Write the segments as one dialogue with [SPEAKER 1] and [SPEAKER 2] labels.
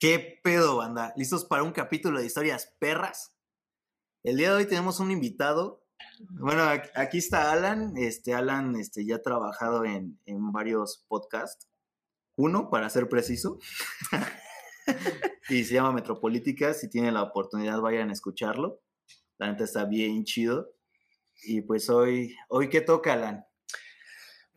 [SPEAKER 1] ¿Qué pedo, banda? ¿Listos para un capítulo de historias perras? El día de hoy tenemos un invitado. Bueno, aquí está Alan. Este, Alan este, ya ha trabajado en, en varios podcasts. Uno, para ser preciso. y se llama Metropolítica. Si tienen la oportunidad, vayan a escucharlo. La neta está bien chido. Y pues hoy, ¿hoy qué toca, Alan?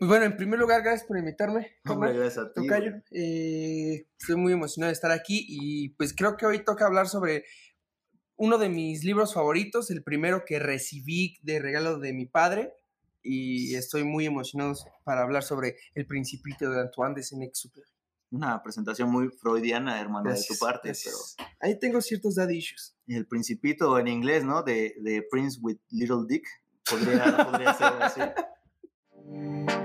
[SPEAKER 2] Pues bueno, en primer lugar, gracias por invitarme.
[SPEAKER 1] Hombre, gracias a ti.
[SPEAKER 2] Eh, estoy muy emocionado de estar aquí y pues creo que hoy toca hablar sobre uno de mis libros favoritos, el primero que recibí de regalo de mi padre y estoy muy emocionado para hablar sobre El Principito de Antoine de Saint-Exupéry.
[SPEAKER 1] Una presentación muy freudiana, hermano, de
[SPEAKER 2] Gracias,
[SPEAKER 1] tu parte.
[SPEAKER 2] gracias. Ahí tengo ciertos daddy issues.
[SPEAKER 1] Pero el principito en inglés, ¿no? De, de Prince with Little Dick. Podría, podría ser así.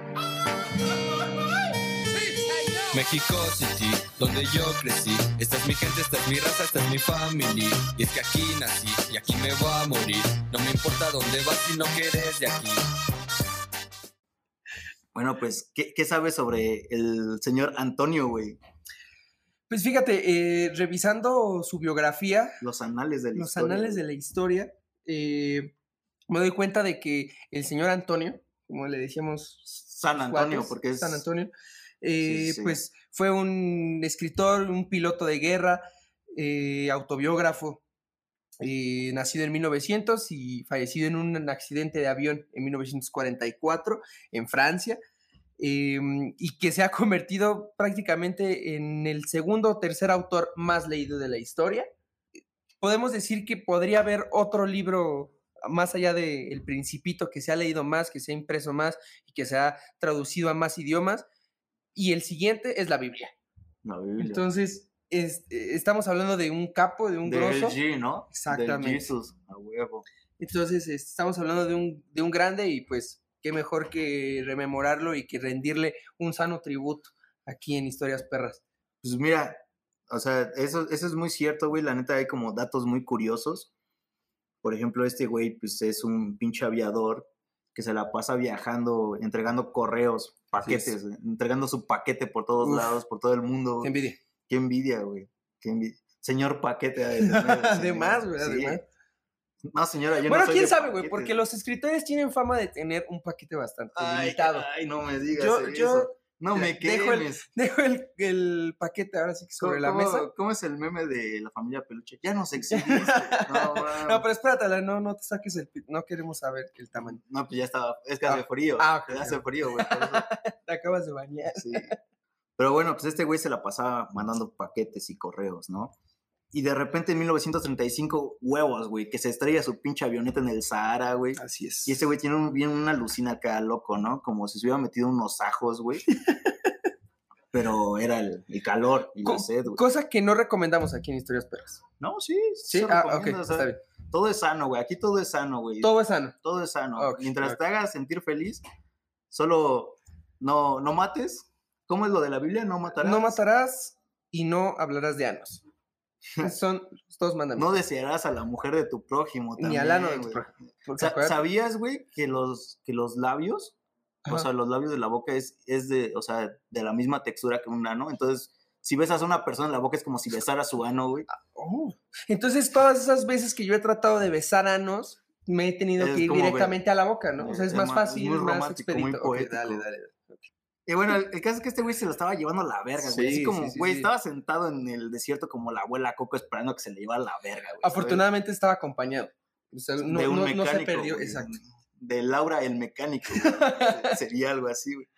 [SPEAKER 3] México City, donde yo crecí. Esta es mi gente, esta es mi raza, esta es mi familia. Y es que aquí nací y aquí me voy a morir. No me importa dónde vas si no que eres de aquí.
[SPEAKER 1] Bueno, pues, ¿qué, qué sabes sobre el señor Antonio, güey?
[SPEAKER 2] Pues fíjate, eh, revisando su biografía,
[SPEAKER 1] Los anales de la
[SPEAKER 2] los
[SPEAKER 1] historia,
[SPEAKER 2] anales de la historia, eh, me doy cuenta de que el señor Antonio, como le decíamos
[SPEAKER 1] San Antonio,
[SPEAKER 2] cuates,
[SPEAKER 1] porque es...
[SPEAKER 2] San Antonio, eh,
[SPEAKER 1] sí.
[SPEAKER 2] pues fue un escritor, un piloto de guerra, eh, autobiógrafo, eh, nacido en 1900 y fallecido en un accidente de avión en 1944 en Francia, eh, y que se ha convertido prácticamente en el segundo o tercer autor más leído de la historia. Podemos decir que podría haber otro libro más allá de El Principito que se ha leído más, que se ha impreso más y que se ha traducido a más idiomas. Y el siguiente es la Biblia.
[SPEAKER 1] La Biblia.
[SPEAKER 2] Entonces, es- eh, estamos hablando de un capo, de un
[SPEAKER 1] Del
[SPEAKER 2] grosso.
[SPEAKER 1] G, ¿no?
[SPEAKER 2] Exactamente.
[SPEAKER 1] Del Jesus, a huevo.
[SPEAKER 2] Entonces, es- estamos hablando de un, de un grande y pues qué mejor que rememorarlo y que rendirle un sano tributo aquí en Historias Perras.
[SPEAKER 1] Pues mira, o sea, eso, eso es muy cierto, güey. La neta hay como datos muy curiosos. Por ejemplo, este güey, pues es un pinche aviador que se la pasa viajando, entregando correos, paquetes, entregando su paquete por todos
[SPEAKER 2] Uf.
[SPEAKER 1] lados, por todo el mundo.
[SPEAKER 2] Qué envidia.
[SPEAKER 1] Qué envidia, güey. Qué envidia. Señor paquete.
[SPEAKER 2] Además, güey, además.
[SPEAKER 1] No, señora, yo no
[SPEAKER 2] Bueno,
[SPEAKER 1] soy
[SPEAKER 2] quién sabe, güey, porque los escritores tienen fama de tener un paquete bastante
[SPEAKER 1] Ay,
[SPEAKER 2] limitado.
[SPEAKER 1] ay, no me digas
[SPEAKER 2] Yo-
[SPEAKER 1] eso.
[SPEAKER 2] yo
[SPEAKER 1] no me
[SPEAKER 2] dejo el-. Dejo el, el paquete ahora sí que sobre la
[SPEAKER 1] ¿Cómo-
[SPEAKER 2] mesa.
[SPEAKER 1] ¿Cómo es el meme de la familia peluche? Ya nos exhibiste. No,
[SPEAKER 2] No,
[SPEAKER 1] no,
[SPEAKER 2] pero espérate, no, no te saques el... No queremos saber el tamaño.
[SPEAKER 1] no, pues ya estaba. Es que
[SPEAKER 2] Ah,
[SPEAKER 1] hace frío.
[SPEAKER 2] ah, ok,
[SPEAKER 1] hace
[SPEAKER 2] ok.
[SPEAKER 1] frío, güey.
[SPEAKER 2] Te acabas de bañar.
[SPEAKER 1] sí. Pero bueno, pues este güey se la pasaba mandando paquetes y correos, ¿no? Y de repente en 1935, huevos, güey, que se estrella su pinche avioneta en el Sahara, güey.
[SPEAKER 2] Así es.
[SPEAKER 1] Y ese güey tiene un, bien una alucina acá, loco, ¿no? Como si se hubiera metido unos ajos, güey. Pero era el, el calor y la
[SPEAKER 2] Co-
[SPEAKER 1] sed, güey.
[SPEAKER 2] Cosa que no recomendamos aquí en Historias Perras.
[SPEAKER 1] No, sí,
[SPEAKER 2] Sí,
[SPEAKER 1] se
[SPEAKER 2] ah, ok,
[SPEAKER 1] recomienda, o sea,
[SPEAKER 2] está bien.
[SPEAKER 1] Todo es sano, güey. Aquí todo es sano, güey.
[SPEAKER 2] Todo es sano.
[SPEAKER 1] Todo es sano. Mientras te hagas sentir feliz, solo no, no mates. ¿Cómo es lo de la Biblia? No matarás.
[SPEAKER 2] No matarás y no hablarás de anos. Son los dos
[SPEAKER 1] No desearás a la mujer de tu prójimo
[SPEAKER 2] Ni al ano de tu prójimo.
[SPEAKER 1] ¿Sabías, güey, que los, que los labios, o sea, los labios de la boca es, es de, o sea, de la misma textura que un ano? Entonces, si besas a una persona en la boca es como si besara su ano, güey.
[SPEAKER 2] Oh. Entonces, todas esas veces que yo he tratado de besar anos, me he tenido
[SPEAKER 1] Es
[SPEAKER 2] que ir
[SPEAKER 1] ver-
[SPEAKER 2] directamente a la boca, ¿no? O sea, es
[SPEAKER 1] Es
[SPEAKER 2] más
[SPEAKER 1] más- es
[SPEAKER 2] fácil,
[SPEAKER 1] muy
[SPEAKER 2] más
[SPEAKER 1] muy
[SPEAKER 2] expedito.
[SPEAKER 1] Poético.
[SPEAKER 2] dale, dale, dale.
[SPEAKER 1] Y bueno, el, el caso es que este güey se lo estaba llevando a la verga, güey. Así
[SPEAKER 2] Sí,
[SPEAKER 1] como,
[SPEAKER 2] sí, sí,
[SPEAKER 1] güey, estaba sentado en el desierto como la abuela Coco esperando a que se le llevara la verga, güey. ¿sabes?
[SPEAKER 2] Afortunadamente estaba acompañado. O sea, no,
[SPEAKER 1] de un
[SPEAKER 2] no- no
[SPEAKER 1] mecánico.
[SPEAKER 2] se perdió.
[SPEAKER 1] güey,
[SPEAKER 2] Exacto.
[SPEAKER 1] De Laura el mecánico. güey. Sería algo así, güey.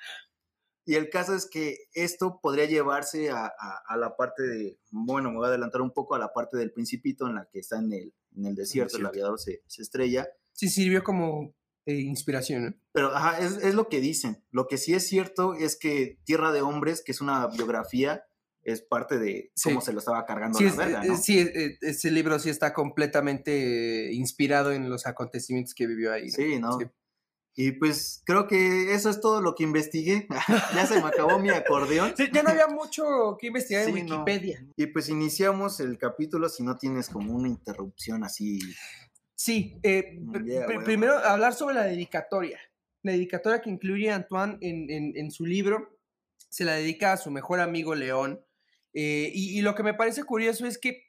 [SPEAKER 1] Y el caso es que esto podría llevarse a, a- a la parte de, bueno, me voy a adelantar un poco a la parte del principito en la que está en el, en el desierto, el
[SPEAKER 2] desierto.
[SPEAKER 1] aviador se, se estrella.
[SPEAKER 2] Sí, sirvió como eh, inspiración, ¿no?
[SPEAKER 1] Pero ajá, es, es lo que dicen. Lo que sí es cierto es que Tierra de Hombres, que es una biografía, es parte de
[SPEAKER 2] Sí.
[SPEAKER 1] cómo se lo estaba cargando
[SPEAKER 2] Sí,
[SPEAKER 1] a
[SPEAKER 2] es-
[SPEAKER 1] la verga,
[SPEAKER 2] eh,
[SPEAKER 1] ¿no?
[SPEAKER 2] sí, eh, ese libro sí está completamente inspirado en los acontecimientos que vivió ahí. ¿no?
[SPEAKER 1] Sí, ¿no?
[SPEAKER 2] Sí.
[SPEAKER 1] Y pues creo que eso es todo lo que investigué. ya se me acabó mi acordeón.
[SPEAKER 2] Sí, ya no había mucho que investigar en
[SPEAKER 1] Sí, no.
[SPEAKER 2] Wikipedia.
[SPEAKER 1] Y pues iniciamos el capítulo si no tienes como una interrupción así.
[SPEAKER 2] Sí, eh,
[SPEAKER 1] Mm,
[SPEAKER 2] pr-
[SPEAKER 1] yeah,
[SPEAKER 2] pr-
[SPEAKER 1] huevo.
[SPEAKER 2] primero hablar sobre la dedicatoria. La dedicatoria que incluye Antoine en, en- en su libro se la dedica a su mejor amigo León Eh, y, y lo que me parece curioso es que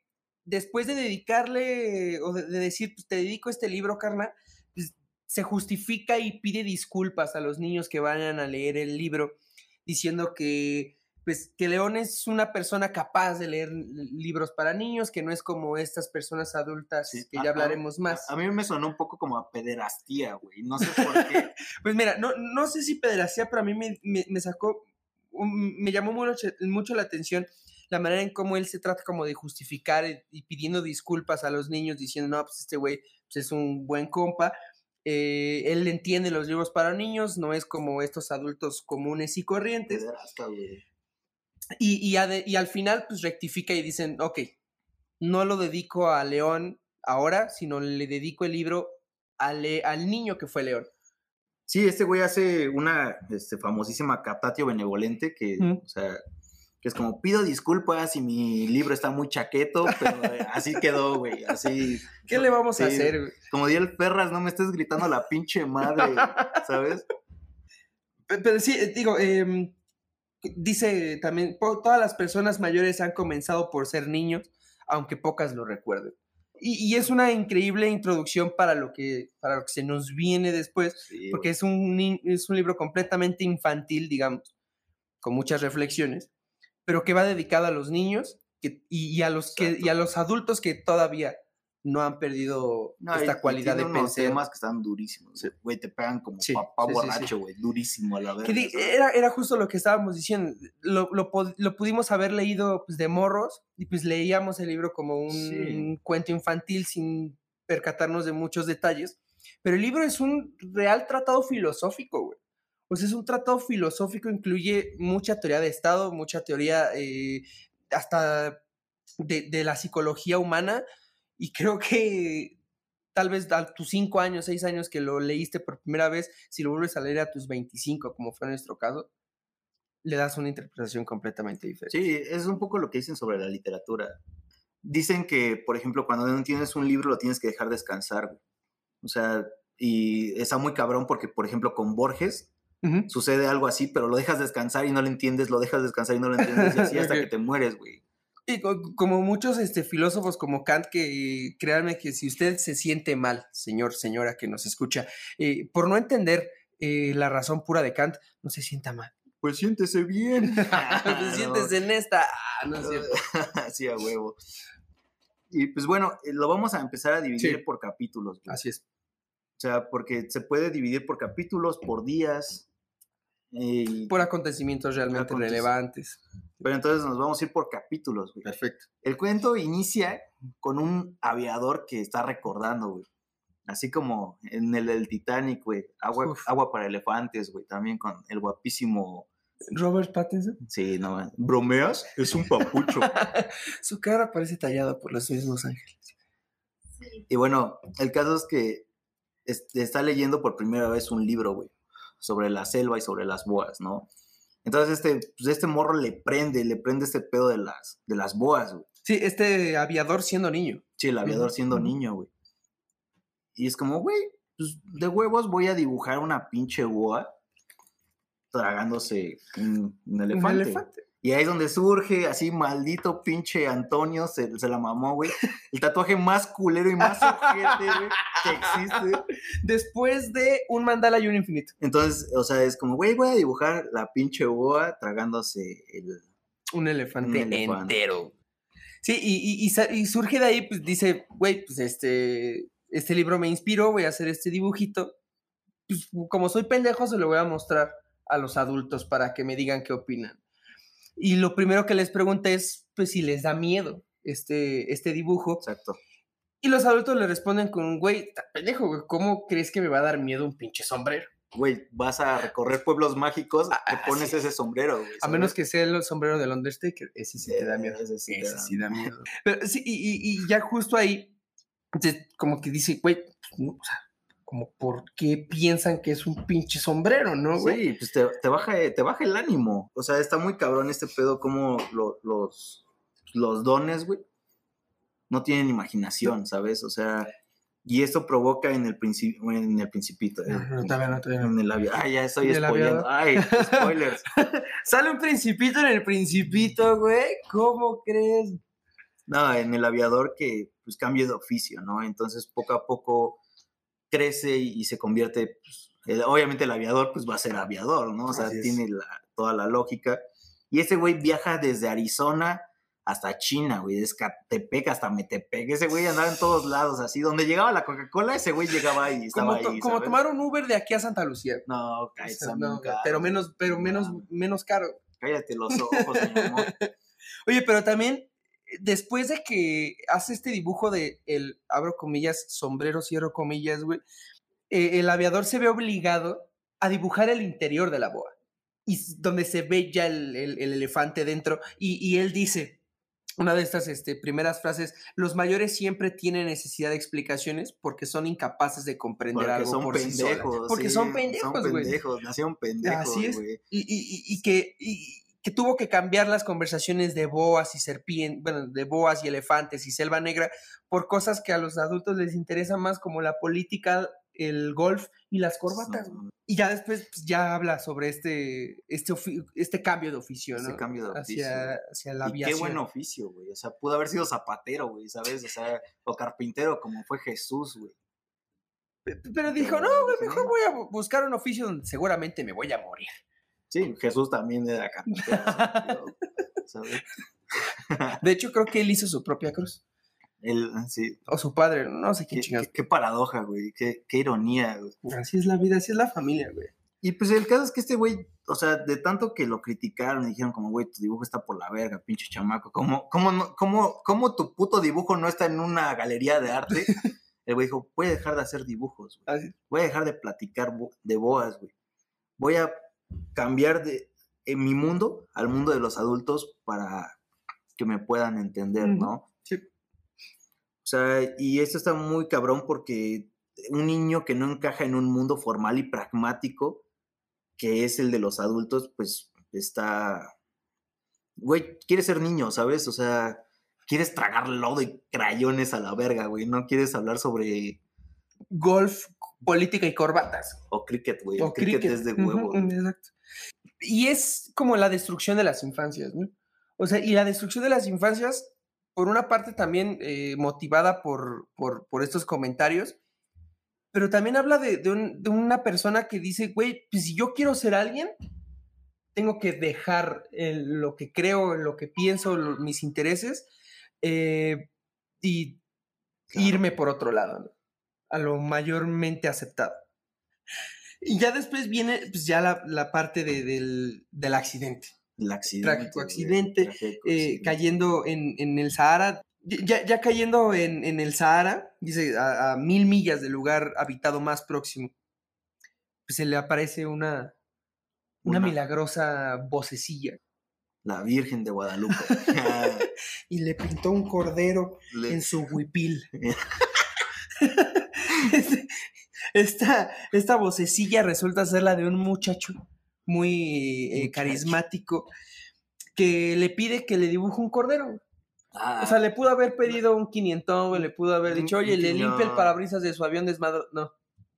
[SPEAKER 2] después de dedicarle o de, de decir, pues te dedico este libro, carnal, pues, se justifica y pide disculpas a los niños que vayan a leer el libro, diciendo que pues que León es una persona capaz de leer libros para niños, que no es como estas personas adultas
[SPEAKER 1] Sí,
[SPEAKER 2] que
[SPEAKER 1] a-
[SPEAKER 2] ya
[SPEAKER 1] a-
[SPEAKER 2] hablaremos más.
[SPEAKER 1] A mí me sonó un poco como a pederastía, güey. No sé por qué.
[SPEAKER 2] Pues mira, no, no sé si pederastía, pero a mí me, me- me sacó, me llamó mucho, mucho la atención la manera en cómo él se trata como de justificar y, y pidiendo disculpas a los niños, diciendo, no, pues este güey pues, es un buen compa. eh, él entiende los libros para niños, no es como estos adultos comunes y corrientes.
[SPEAKER 1] Pederasta, güey.
[SPEAKER 2] Y, y, ade- y al final, pues rectifica y dicen, ok, no lo dedico a León ahora, sino le dedico el libro a Le- al niño que fue León.
[SPEAKER 1] Sí, este güey hace una este, famosísima captatio benevolente que,
[SPEAKER 2] Mm.
[SPEAKER 1] o sea, que es como pido disculpas si mi libro está muy chaqueto, pero eh, así quedó, güey. Así,
[SPEAKER 2] ¿Qué le vamos a hacer? güey?
[SPEAKER 1] como di el Ferras, no me estés gritando la pinche madre, ¿sabes?
[SPEAKER 2] Pe- Pero sí, eh, digo, em, dice también, todas las personas mayores han comenzado por ser niños, aunque pocas lo recuerden. Y, y es una increíble introducción para lo, que, para lo que se nos viene después,
[SPEAKER 1] Sí,
[SPEAKER 2] porque es un, es un libro completamente infantil, digamos, con muchas reflexiones, pero que va dedicado a los niños que- y, y a los que, y a los adultos que todavía no han perdido
[SPEAKER 1] No, y-
[SPEAKER 2] esta
[SPEAKER 1] y
[SPEAKER 2] cualidad de
[SPEAKER 1] tiene unos
[SPEAKER 2] pensar.
[SPEAKER 1] temas que están durísimos. o sea, Güey, te pegan como
[SPEAKER 2] Sí,
[SPEAKER 1] papá
[SPEAKER 2] sí, sí, sí.
[SPEAKER 1] borracho, güey. Durísimo a la vez.
[SPEAKER 2] Era, era justo lo que estábamos diciendo. Lo, lo lo pudimos haber leído pues, de morros y pues leíamos el libro como un
[SPEAKER 1] Sí.
[SPEAKER 2] cuento infantil sin percatarnos de muchos detalles. Pero el libro es un real tratado filosófico, güey. O sea, es un tratado filosófico, incluye mucha teoría de Estado, mucha teoría eh, hasta de, de la psicología humana. Y creo que tal vez a tus cinco años, seis años que lo leíste por primera vez, si lo vuelves a leer a tus 25, como fue nuestro caso, le das una interpretación completamente diferente.
[SPEAKER 1] Sí, es un poco lo que dicen sobre la literatura. Dicen que, por ejemplo, cuando no tienes un libro lo tienes que dejar descansar. O sea, y está muy cabrón porque, por ejemplo, con Borges sucede algo así, pero lo dejas descansar y no lo entiendes, lo dejas descansar y no lo entiendes, y así hasta que te mueres, güey.
[SPEAKER 2] Y co- como muchos este, filósofos como Kant, que créanme que si usted se siente mal, señor, señora que nos escucha, eh, por no entender eh, la razón pura de Kant, no se sienta mal.
[SPEAKER 1] Pues siéntese bien.
[SPEAKER 2] Te sientes en esta. Ah, no es cierto.
[SPEAKER 1] Así a huevo. Y pues bueno, eh, lo vamos a empezar a dividir
[SPEAKER 2] Sí.
[SPEAKER 1] por capítulos. güey.
[SPEAKER 2] Así es.
[SPEAKER 1] O sea, porque se puede dividir por capítulos, por días. Y-
[SPEAKER 2] Por acontecimientos realmente relevantes.
[SPEAKER 1] pero entonces nos vamos a ir por capítulos, güey.
[SPEAKER 2] Perfecto.
[SPEAKER 1] El cuento inicia con un aviador que está recordando, güey. Así como en el, del Titanic, güey. Agua,
[SPEAKER 2] Uf.
[SPEAKER 1] agua para elefantes, güey. También con el guapísimo.
[SPEAKER 2] Robert Pattinson.
[SPEAKER 1] Sí, no. ¿Bromeas? Es un papucho.
[SPEAKER 2] Su cara parece tallada por los mismos ángeles.
[SPEAKER 1] y bueno, el caso es que está leyendo por primera vez un libro, güey. Sobre la selva y sobre las boas, ¿no? Entonces este, pues este morro le prende, le prende este pedo de las, de las boas, güey.
[SPEAKER 2] Sí, este aviador siendo niño.
[SPEAKER 1] Sí, el aviador siendo niño, güey. Y es como, güey, pues de huevos voy a dibujar una pinche boa tragándose un, un elefante.
[SPEAKER 2] Un elefante.
[SPEAKER 1] Y ahí es donde surge, así, maldito pinche Antonio, se, se la mamó, güey. El tatuaje más culero y más ojete, güey, que existe.
[SPEAKER 2] Después de un mandala y un infinito.
[SPEAKER 1] Entonces, o sea, es como, güey, voy a dibujar la pinche boa tragándose el...
[SPEAKER 2] Un elefante,
[SPEAKER 1] Un elefante.
[SPEAKER 2] entero. Sí, y, y- y surge de ahí, pues dice, güey, pues este, este libro me inspiró, voy a hacer este dibujito. Pues como soy pendejo, se lo voy a mostrar a los adultos para que me digan qué opinan. Y lo primero que les pregunté es, pues si les da miedo este, este dibujo.
[SPEAKER 1] Exacto.
[SPEAKER 2] Y los adultos le responden con, güey, está pendejo, güey, ¿cómo crees que me va a dar miedo un pinche sombrero?
[SPEAKER 1] Güey, vas a recorrer pueblos mágicos, te
[SPEAKER 2] Ah,
[SPEAKER 1] pones
[SPEAKER 2] sí.
[SPEAKER 1] ese sombrero, güey.
[SPEAKER 2] A menos que sea el sombrero del Undertaker, ese sí te da miedo.
[SPEAKER 1] Ese sí te
[SPEAKER 2] Ese
[SPEAKER 1] da
[SPEAKER 2] sí da miedo. Pero sí, y, y- y ya justo ahí, te- como que dice, güey, pues, no, o sea, como, ¿por qué piensan que es un pinche sombrero, no, güey?
[SPEAKER 1] Sí, pues te, te baja, te baja el ánimo. O sea, está muy cabrón este pedo como lo- los, los dones, güey, no tienen imaginación, ¿sabes? O sea, Y esto provoca en el, principio en el principito. eh,
[SPEAKER 2] No, todavía no, no.
[SPEAKER 1] en el avión. Ay, ya estoy spoileando. Ay, spoilers.
[SPEAKER 2] Sale un principito en el principito, güey. ¿Cómo crees?
[SPEAKER 1] No, en el aviador que pues cambia de oficio, ¿no? Entonces poco a poco crece y, y se convierte, pues, el- obviamente el aviador pues va a ser aviador, ¿no? O sea,
[SPEAKER 2] Así
[SPEAKER 1] tiene la- toda la lógica. Y ese güey viaja desde Arizona hasta China, güey, desde Catepec hasta Metepec. Ese güey andaba en todos lados, así. Donde llegaba la Coca-Cola, ese güey llegaba ahí, estaba
[SPEAKER 2] Como, to-
[SPEAKER 1] ahí,
[SPEAKER 2] como tomar un Uber de aquí a Santa Lucía.
[SPEAKER 1] No,
[SPEAKER 2] O
[SPEAKER 1] cállate,
[SPEAKER 2] sea, no,
[SPEAKER 1] bien caros,
[SPEAKER 2] pero menos, pero
[SPEAKER 1] no
[SPEAKER 2] menos, menos caro.
[SPEAKER 1] Cállate los ojos, mi amor.
[SPEAKER 2] Oye, pero también, después de que hace este dibujo de el, abro comillas, sombrero, cierro comillas, güey, eh, el aviador se ve obligado a dibujar el interior de la boa. Y donde se ve ya el, el- el elefante dentro. Y, y él dice, una de estas este, primeras frases, los mayores siempre tienen necesidad de explicaciones porque son incapaces de comprender
[SPEAKER 1] Porque
[SPEAKER 2] algo
[SPEAKER 1] son
[SPEAKER 2] por sí solas".
[SPEAKER 1] pendejos.
[SPEAKER 2] Porque
[SPEAKER 1] sí,
[SPEAKER 2] son pendejos, güey.
[SPEAKER 1] pendejos, nacieron pendejos,
[SPEAKER 2] Así es.
[SPEAKER 1] güey.
[SPEAKER 2] y, y- y- que, que tuvo que cambiar las conversaciones de boas y serpientes, bueno, de boas y elefantes y selva negra por cosas que a los adultos les interesa más como la política, el golf y las corbatas.
[SPEAKER 1] No,
[SPEAKER 2] Y ya después pues, ya habla sobre este, este, este cambio de oficio,
[SPEAKER 1] ese
[SPEAKER 2] ¿no?
[SPEAKER 1] cambio de oficio.
[SPEAKER 2] hacia, hacia la
[SPEAKER 1] Y
[SPEAKER 2] aviación.
[SPEAKER 1] qué buen oficio, güey. O sea, pudo haber sido zapatero, güey, ¿sabes? O sea, o carpintero, como fue Jesús, güey.
[SPEAKER 2] Pe- Pero dijo, no, güey, mejor voy a bu- buscar un oficio donde seguramente me voy a morir.
[SPEAKER 1] Sí, Jesús también era carpintero, ¿sabes?
[SPEAKER 2] De hecho, creo que él hizo su propia cruz.
[SPEAKER 1] Él, sí.
[SPEAKER 2] O su padre, no sé quién
[SPEAKER 1] Qué, qué- qué paradoja, güey. Qué, qué ironía, güey.
[SPEAKER 2] Así es la vida, así es la familia, güey.
[SPEAKER 1] Y pues el caso es que este güey, o sea, de tanto que lo criticaron y dijeron como, güey, tu dibujo está por la verga, pinche chamaco. ¿Cómo, cómo, no- cómo, cómo tu puto dibujo no está en una galería de arte? El güey dijo, voy a dejar de hacer dibujos, güey. Voy a dejar de platicar de boas, güey. Voy a cambiar de en mi mundo al mundo de los adultos para que me puedan entender. ¿no?
[SPEAKER 2] Sí.
[SPEAKER 1] O sea, y esto está muy cabrón porque un niño que no encaja en un mundo formal y pragmático, que es el de los adultos, pues está... Güey, quieres ser niño, ¿sabes? O sea, quieres tragar lodo y crayones a la verga, güey. No quieres hablar sobre...
[SPEAKER 2] Golf, política y corbatas.
[SPEAKER 1] O cricket, güey.
[SPEAKER 2] O
[SPEAKER 1] cricket,
[SPEAKER 2] cricket.
[SPEAKER 1] es de
[SPEAKER 2] Ujú,
[SPEAKER 1] huevo.
[SPEAKER 2] exacto. Y es como la destrucción de las infancias, ¿no? O sea, y la destrucción de las infancias, por una parte también eh, motivada por, por, por estos comentarios, pero también habla de, de un- de una persona que dice, güey, pues si yo quiero ser alguien, tengo que dejar el- lo que creo, lo que pienso, lo- mis intereses, eh, y
[SPEAKER 1] Claro.
[SPEAKER 2] irme por otro lado, ¿no? A lo mayormente aceptado. Y ya después viene pues, ya la, la parte de- del, del accidente,
[SPEAKER 1] El accidente.
[SPEAKER 2] Trágico eh,
[SPEAKER 1] accidente.
[SPEAKER 2] cayendo en, en el Sahara. Ya, ya cayendo en, en el Sahara, dice, a, a mil millas del lugar habitado más próximo, pues se le aparece una, una,
[SPEAKER 1] Una.
[SPEAKER 2] milagrosa vocecilla
[SPEAKER 1] La Virgen de Guadalupe.
[SPEAKER 2] y le pintó un cordero
[SPEAKER 1] Le-
[SPEAKER 2] en su huipil. Esta, esta vocecilla resulta ser la de un muchacho muy eh, carismático que le pide que le dibuje un cordero.
[SPEAKER 1] Ah,
[SPEAKER 2] O sea, le pudo haber pedido un quinientón, le pudo haber dicho, oye, le limpia el parabrisas de su avión desmadro. No,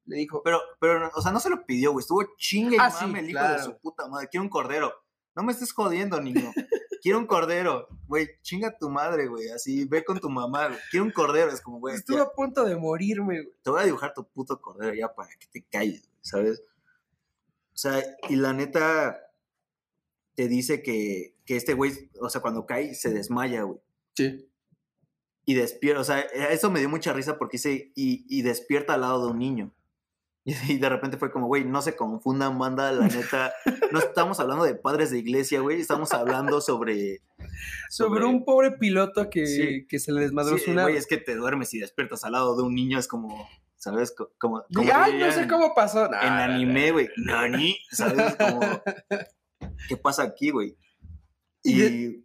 [SPEAKER 2] le dijo,
[SPEAKER 1] pero, pero, o sea, no se lo pidió, güey. Estuvo chingue y
[SPEAKER 2] Ah, sí,
[SPEAKER 1] mame el hijo
[SPEAKER 2] claro.
[SPEAKER 1] de su puta madre. Quiero un cordero. No me estés jodiendo, niño. Quiero un cordero. Güey, chinga tu madre, güey. Así, ve con tu mamá, güey. Quiero un cordero. Es como, güey,
[SPEAKER 2] estuvo
[SPEAKER 1] ya,
[SPEAKER 2] a punto de morirme, güey.
[SPEAKER 1] te voy a dibujar tu puto cordero ya para que te calles, güey, ¿sabes? O sea, y la neta te dice que, que este güey, o sea, cuando cae, se desmaya, güey.
[SPEAKER 2] Sí.
[SPEAKER 1] y despierta, o sea, eso me dio mucha risa porque dice, y, y despierta al lado de un niño. Y, de repente fue como, güey, no se confundan, banda, la neta, no estamos hablando de padres de iglesia, güey, estamos hablando sobre...
[SPEAKER 2] Sobre un pobre piloto que,
[SPEAKER 1] Sí.
[SPEAKER 2] que se le desmadró
[SPEAKER 1] Sí,
[SPEAKER 2] su nave.
[SPEAKER 1] güey, es que te duermes y despiertas al lado de un niño, es como, ¿sabes? Co- Como, como
[SPEAKER 2] Ay, no sé cómo pasó.
[SPEAKER 1] En anime, güey, nani, ¿sabes? Como, ¿qué pasa aquí, güey?
[SPEAKER 2] Y
[SPEAKER 1] Y,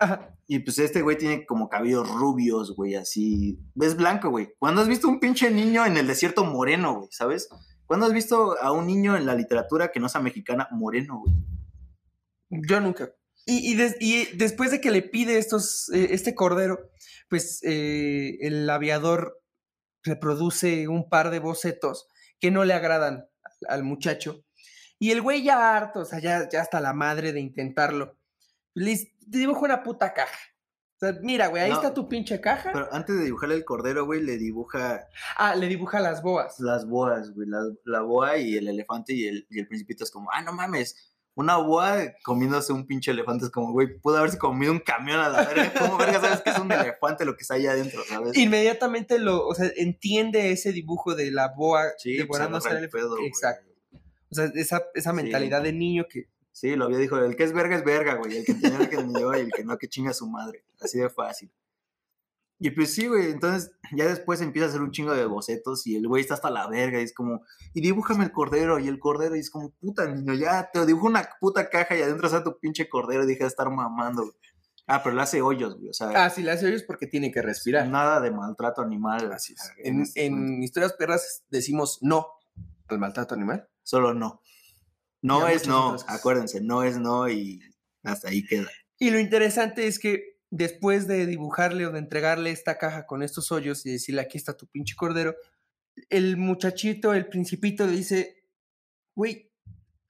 [SPEAKER 1] y pues este güey tiene como cabellos rubios, güey, así. Es blanco, güey. ¿Cuándo has visto un pinche niño en el desierto moreno, güey? ¿Sabes? ¿Cuándo has visto a un niño en la literatura que no sea mexicana moreno, güey?
[SPEAKER 2] Yo nunca. Y, y des- y después de que le pide estos, eh, este cordero, pues eh, el aviador reproduce un par de bocetos que no le agradan al muchacho. Y el güey ya harto, o sea, ya, hasta la madre de intentarlo, le dibuja una puta caja. O sea, mira, güey, ahí
[SPEAKER 1] No,
[SPEAKER 2] está tu pinche caja.
[SPEAKER 1] Pero antes de dibujarle el cordero, güey, le dibuja
[SPEAKER 2] Ah, le dibuja las boas.
[SPEAKER 1] las boas, güey. La, la boa y el elefante y el, y el principito es como, ah, no mames. Una boa comiéndose un pinche elefante es como, güey, pudo haberse comido un camión a la verga. ¿Cómo verga sabes que es un elefante lo que está allá adentro, sabes?
[SPEAKER 2] Inmediatamente lo, o sea, entiende ese dibujo de la boa
[SPEAKER 1] Sí, pues,
[SPEAKER 2] devorándose
[SPEAKER 1] agarra
[SPEAKER 2] al
[SPEAKER 1] el
[SPEAKER 2] elef-
[SPEAKER 1] pedo, güey.
[SPEAKER 2] Exacto. O sea, esa, esa
[SPEAKER 1] Sí.
[SPEAKER 2] mentalidad de niño que
[SPEAKER 1] Sí, lo había dicho, el que es verga es verga, güey. El que tiene que yo y el que no, que chinga a su madre. Así de fácil. Y pues sí, güey, entonces ya después empieza a hacer un chingo de bocetos y el güey está hasta la verga y es como, y dibújame el cordero y el cordero y es como, puta niño, ya te dibujo una puta caja y adentro está tu pinche cordero y deja de estar mamando. güey. Ah, pero le hace hoyos, güey, o sea,
[SPEAKER 2] Ah, sí, le hace hoyos porque tiene que respirar.
[SPEAKER 1] nada de maltrato animal.
[SPEAKER 2] Así es.
[SPEAKER 1] o sea,
[SPEAKER 2] En,
[SPEAKER 1] este
[SPEAKER 2] en historias perras decimos no al maltrato animal.
[SPEAKER 1] Solo no. No es no, acuérdense, no es no y hasta ahí queda.
[SPEAKER 2] Y lo interesante es que después de dibujarle o de entregarle esta caja con estos hoyos y decirle aquí está tu pinche cordero, el muchachito, el principito le dice, güey,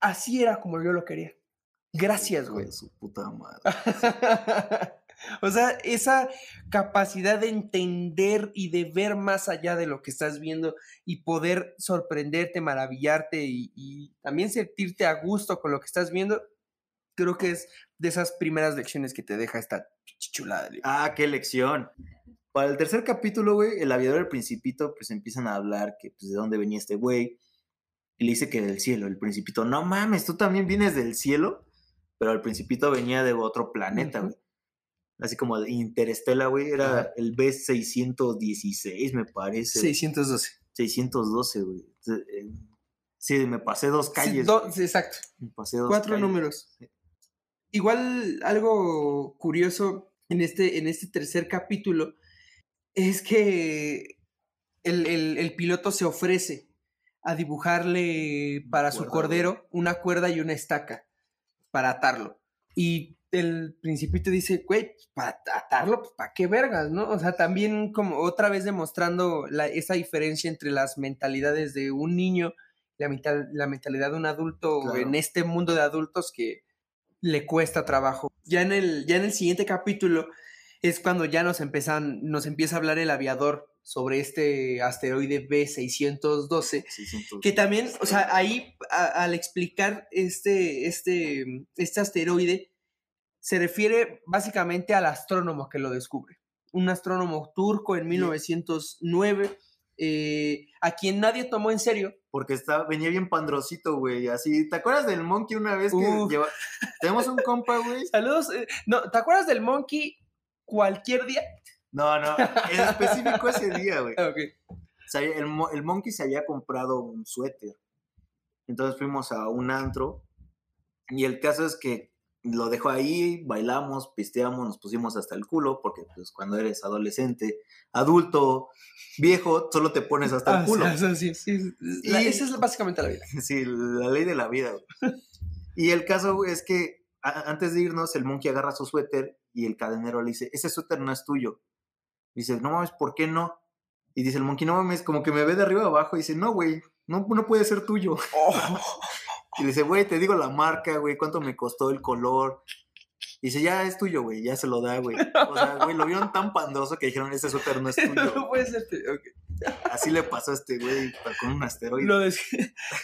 [SPEAKER 2] así era como yo lo quería. Gracias, güey.
[SPEAKER 1] de su puta madre.
[SPEAKER 2] o sea, esa capacidad de entender y de ver más allá de lo que estás viendo y poder sorprenderte, maravillarte y, y también sentirte a gusto con lo que estás viendo, creo que es de esas primeras lecciones que te deja esta chulada.
[SPEAKER 1] Ah, qué lección. Para el tercer capítulo, güey, el aviador y el principito, pues empiezan a hablar que, pues, de dónde venía este güey. Y le dice que del cielo. El principito, no mames, tú también vienes del cielo. Pero el principito venía de otro planeta, güey. Así como de Interestela, güey, era
[SPEAKER 2] Ajá.
[SPEAKER 1] el B616, me parece.
[SPEAKER 2] 612.
[SPEAKER 1] 612, güey. Eh, Sí, me pasé dos
[SPEAKER 2] Sí,
[SPEAKER 1] calles.
[SPEAKER 2] do-
[SPEAKER 1] güey.
[SPEAKER 2] sí, exacto.
[SPEAKER 1] Me pasé dos
[SPEAKER 2] Cuatro
[SPEAKER 1] calles.
[SPEAKER 2] números. Igual algo curioso en este, en este tercer capítulo es que el, el- el piloto se ofrece a dibujarle para su cordero una cuerda y una estaca para atarlo. Y el principito dice, güey, pues, para atarlo, pues, ¿para qué vergas, no? O sea, también como otra vez demostrando la- esa diferencia entre las mentalidades de un niño y la, mental- la mentalidad de un adulto
[SPEAKER 1] Claro.
[SPEAKER 2] en este mundo de adultos que le cuesta trabajo. Ya en el, ya en el siguiente capítulo es cuando ya nos, empiezan, nos empieza a hablar el aviador sobre este asteroide B612
[SPEAKER 1] 600.
[SPEAKER 2] que también, o sea, ahí a- al explicar este, este, este asteroide, se refiere básicamente al astrónomo que lo descubre. Un astrónomo turco en 1909, eh, a quien nadie tomó en serio.
[SPEAKER 1] Porque está, venía bien pandrosito, güey. Así, ¿te acuerdas del monkey una vez que
[SPEAKER 2] Uf.
[SPEAKER 1] lleva... Tenemos un compa, güey.
[SPEAKER 2] Saludos. eh, no, ¿Te acuerdas del monkey cualquier día?
[SPEAKER 1] No, no, en específico ese día, güey. El, el monkey se había comprado un suéter. Entonces fuimos a un antro. Y el caso es que lo dejó ahí, bailamos, pisteamos, nos pusimos hasta el culo, porque pues cuando eres adolescente, adulto, viejo, solo te pones hasta
[SPEAKER 2] Ah,
[SPEAKER 1] el culo.
[SPEAKER 2] sí, sí, sí. La-
[SPEAKER 1] Y-
[SPEAKER 2] esa es básicamente la vida.
[SPEAKER 1] Sí, la ley de la vida. Y el caso es que a- antes de irnos, el monkey agarra su suéter y el cadenero le dice, ese suéter no es tuyo. Dice, no mames, ¿por qué no? Y dice el monkey, no mames, como que me ve de arriba abajo. Y dice, no, güey, no, no puede ser tuyo. Y le dice, güey, te digo la marca, güey, cuánto me costó el color. Y dice, ya es tuyo, güey, ya se lo da, güey. O sea, güey, lo vieron tan pandoso que dijeron, ese suéter no es tuyo.
[SPEAKER 2] no puede ser.
[SPEAKER 1] Así le pasó a este güey con un asteroide.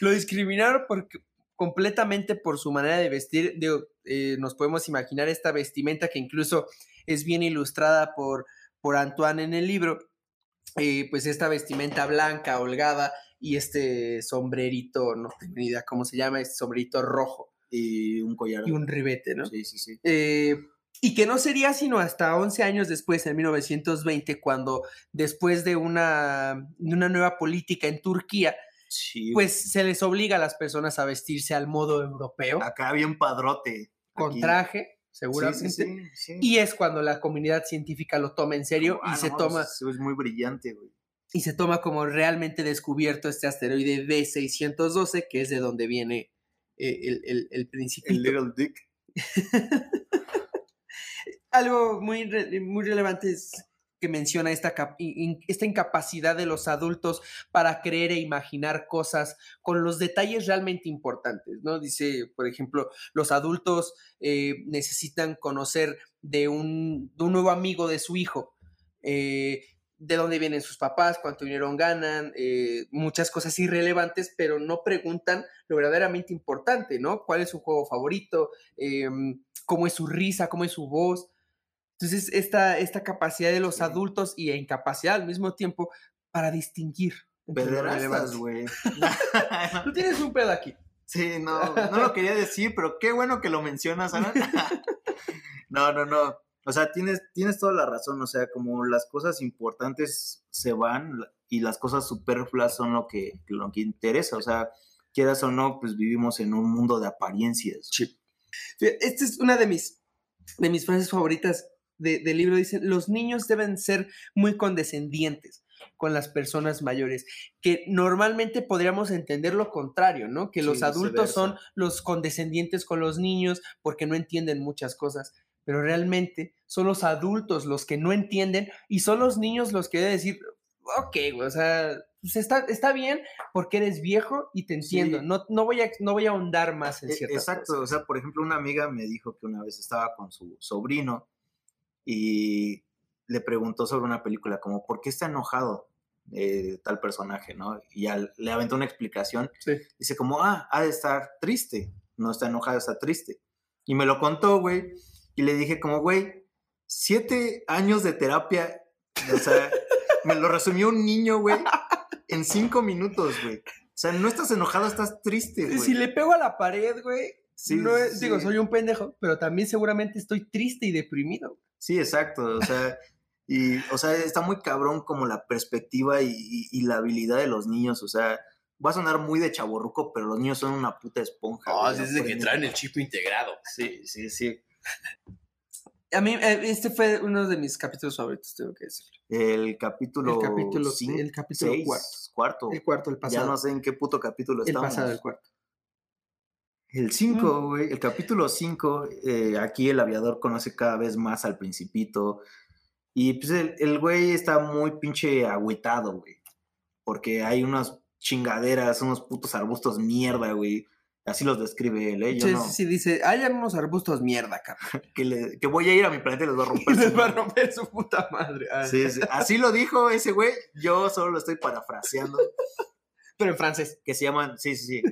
[SPEAKER 2] lo discriminaron porque, completamente por su manera de vestir. Digo, eh, nos podemos imaginar esta vestimenta que incluso es bien ilustrada por, por Antoine en el libro. Eh, pues esta vestimenta blanca, holgada, y este sombrerito, no tengo ni idea cómo se llama, este sombrerito rojo
[SPEAKER 1] Y un collar.
[SPEAKER 2] y un ribete, ¿no?
[SPEAKER 1] Sí, sí, sí.
[SPEAKER 2] Eh, y que no sería sino hasta 11 años después, en 1920, cuando después de una, de una nueva política en Turquía,
[SPEAKER 1] Sí,
[SPEAKER 2] pues se les obliga a las personas a vestirse al modo europeo,
[SPEAKER 1] acá bien padrote.
[SPEAKER 2] con
[SPEAKER 1] aquí.
[SPEAKER 2] traje, seguramente.
[SPEAKER 1] sí, sí, sí.
[SPEAKER 2] Y es cuando la comunidad científica lo toma en serio
[SPEAKER 1] Ah,
[SPEAKER 2] y se toma
[SPEAKER 1] es muy brillante, güey.
[SPEAKER 2] Y se toma como realmente descubierto este asteroide D612, que es de donde viene eh, el, el, el principito.
[SPEAKER 1] El Little Dick.
[SPEAKER 2] Algo muy, muy relevante es que menciona esta, esta incapacidad de los adultos para creer e imaginar cosas con los detalles realmente importantes, ¿no? Dice, por ejemplo, los adultos eh, necesitan conocer de un, de un nuevo amigo de su hijo, eh, de dónde vienen sus papás, cuánto dinero ganan, eh, muchas cosas irrelevantes, pero no preguntan lo verdaderamente importante, ¿no? ¿Cuál es su juego favorito? Em, ¿Cómo es su risa? ¿Cómo es su voz? Entonces, esta, esta capacidad de los
[SPEAKER 1] Sí.
[SPEAKER 2] adultos y incapacidad al mismo tiempo para distinguir.
[SPEAKER 1] Pederastas, güey.
[SPEAKER 2] Tú tienes un pedo aquí.
[SPEAKER 1] Sí, no, no lo quería decir, pero qué bueno que lo mencionas, Alan. no, no, no. O sea, tienes, tienes toda la razón. O sea, como las cosas importantes se van y las cosas superfluas son lo que, lo que interesa. O sea, quieras o no, pues vivimos en un mundo de apariencias.
[SPEAKER 2] Fíjate, Esta es una de mis, de mis frases favoritas de- del libro. Dice, los niños deben ser muy condescendientes con las personas mayores, que normalmente podríamos entender lo contrario, ¿no? Que
[SPEAKER 1] Sí,
[SPEAKER 2] los adultos
[SPEAKER 1] viceversa.
[SPEAKER 2] son los condescendientes con los niños porque no entienden muchas cosas, pero realmente son los adultos los que no entienden y son los niños los que deben decir, ok, güey, o sea, pues está, está bien porque eres viejo y te entiendo,
[SPEAKER 1] Sí.
[SPEAKER 2] no, no, voy a, no voy a ahondar más en
[SPEAKER 1] E-
[SPEAKER 2] ciertas
[SPEAKER 1] Exacto,
[SPEAKER 2] cosas.
[SPEAKER 1] o sea, por ejemplo, una amiga me dijo que una vez estaba con su sobrino y le preguntó sobre una película, como, ¿por qué está enojado eh, tal personaje, no? Y al- le aventó una explicación,
[SPEAKER 2] Sí.
[SPEAKER 1] dice como, ah, ha de estar triste, no está enojado, está triste. Y me lo contó, güey, y le dije como, güey, siete años de terapia, o sea, me lo resumió un niño, güey, en cinco minutos, güey. O sea, no estás enojado, estás triste, güey.
[SPEAKER 2] Si le pego a la pared, güey,
[SPEAKER 1] Sí,
[SPEAKER 2] no es-
[SPEAKER 1] sí.
[SPEAKER 2] digo, soy un pendejo, pero también seguramente estoy triste y deprimido.
[SPEAKER 1] Sí, exacto. O sea, y, o sea, está muy cabrón como la perspectiva y, y- y la habilidad de los niños. O sea, va a sonar muy de chaborruco, pero los niños son una puta esponja.
[SPEAKER 3] No,
[SPEAKER 1] güey,
[SPEAKER 3] es desde que traen el chip integrado.
[SPEAKER 1] Sí, sí, sí.
[SPEAKER 2] A mí, eh, este fue uno de mis capítulos favoritos, tengo que decir.
[SPEAKER 1] El capítulo.
[SPEAKER 2] El capítulo- el capítulo
[SPEAKER 1] seis,
[SPEAKER 2] cuarto.
[SPEAKER 1] cuarto.
[SPEAKER 2] El cuarto, el pasado.
[SPEAKER 1] Ya no sé en qué puto capítulo
[SPEAKER 2] el
[SPEAKER 1] estamos.
[SPEAKER 2] pasado, el cuarto.
[SPEAKER 1] El
[SPEAKER 2] Mm.
[SPEAKER 1] 5, güey, el capítulo 5, aquí el aviador conoce cada vez más al principito. Y pues el, el güey está muy pinche agüitado, güey. Porque hay unas chingaderas, unos putos arbustos mierda, güey. Así los describe él, ¿eh? Yo
[SPEAKER 2] Sí,
[SPEAKER 1] no.
[SPEAKER 2] sí, dice, hay unos arbustos mierda, cabrón.
[SPEAKER 1] Que, le- que voy a ir a mi planeta y les voy a romper.
[SPEAKER 2] Les va a romper su puta madre. Ah,
[SPEAKER 1] Sí, sí, Así lo dijo ese güey. Yo solo lo estoy parafraseando.
[SPEAKER 2] Pero en francés.
[SPEAKER 1] Que se llaman. Sí, sí, sí.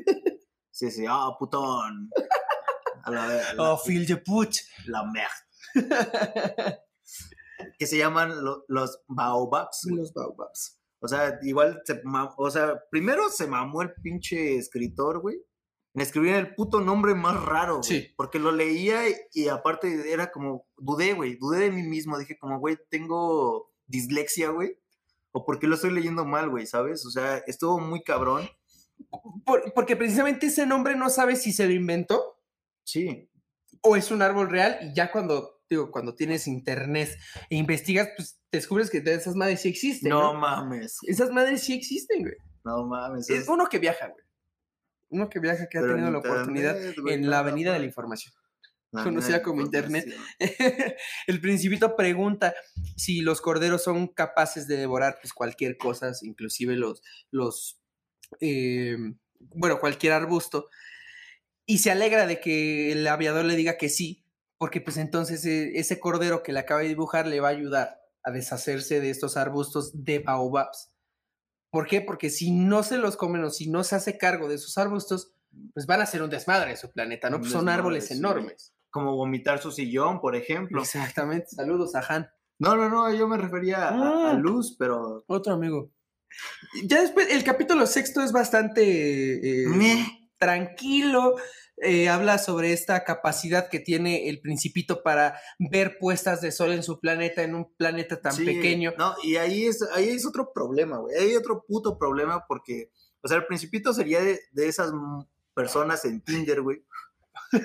[SPEAKER 1] Sí, sí. Ah, putón. A la, a la-
[SPEAKER 2] Oh, fil de puch.
[SPEAKER 1] la merde. que se llaman lo- los baobabs. güey.
[SPEAKER 2] Los baobabs.
[SPEAKER 1] O sea, igual, se o sea, primero se mamó el pinche escritor, güey, en escribir el puto nombre más raro, güey.
[SPEAKER 2] Sí.
[SPEAKER 1] Porque lo leía y, y aparte era como, dudé, güey, dudé de mí mismo. Dije como, güey, tengo dislexia, güey. O porque lo estoy leyendo mal, güey, ¿sabes? O sea, estuvo muy cabrón.
[SPEAKER 2] Por- porque precisamente ese nombre no sabes si se lo inventó
[SPEAKER 1] Sí.
[SPEAKER 2] o es un árbol real y ya cuando, digo, cuando tienes internet e investigas, pues descubres que esas madres sí existen.
[SPEAKER 1] No
[SPEAKER 2] ¿no?
[SPEAKER 1] mames.
[SPEAKER 2] Esas madres sí existen, güey.
[SPEAKER 1] No mames.
[SPEAKER 2] Es
[SPEAKER 1] es-
[SPEAKER 2] uno que viaja, güey. Uno que viaja, que ha
[SPEAKER 1] pero
[SPEAKER 2] tenido la oportunidad
[SPEAKER 1] güey,
[SPEAKER 2] en la
[SPEAKER 1] no,
[SPEAKER 2] Avenida de la. Información.
[SPEAKER 1] La
[SPEAKER 2] conocida como internet. el principito pregunta si los corderos son capaces de devorar pues, cualquier cosa, inclusive los, los eh, bueno, cualquier arbusto, y se alegra de que el aviador le diga que sí, porque pues entonces eh, ese cordero que le acaba de dibujar le va a ayudar a deshacerse de estos arbustos de baobabs. ¿Por qué? Porque si no se los comen o si no se hace cargo de esos arbustos, pues van a ser un desmadre en su planeta, ¿no? Pues son árboles
[SPEAKER 1] sí.
[SPEAKER 2] enormes.
[SPEAKER 1] Como vomitar su sillón, por ejemplo.
[SPEAKER 2] Exactamente. Saludos a Han.
[SPEAKER 1] No, no, no, yo me refería a, a
[SPEAKER 2] Mm.
[SPEAKER 1] Luz, pero...
[SPEAKER 2] Otro amigo. Ya después, el capítulo sexto es bastante eh, tranquilo. Eh, habla sobre esta capacidad que tiene el principito para ver puestas de sol en su planeta, en un planeta tan
[SPEAKER 1] Sí,
[SPEAKER 2] pequeño.
[SPEAKER 1] No, y ahí es, ahí es otro problema, güey. Hay otro puto problema porque, o sea, el principito sería de, de esas personas en Tinder, güey.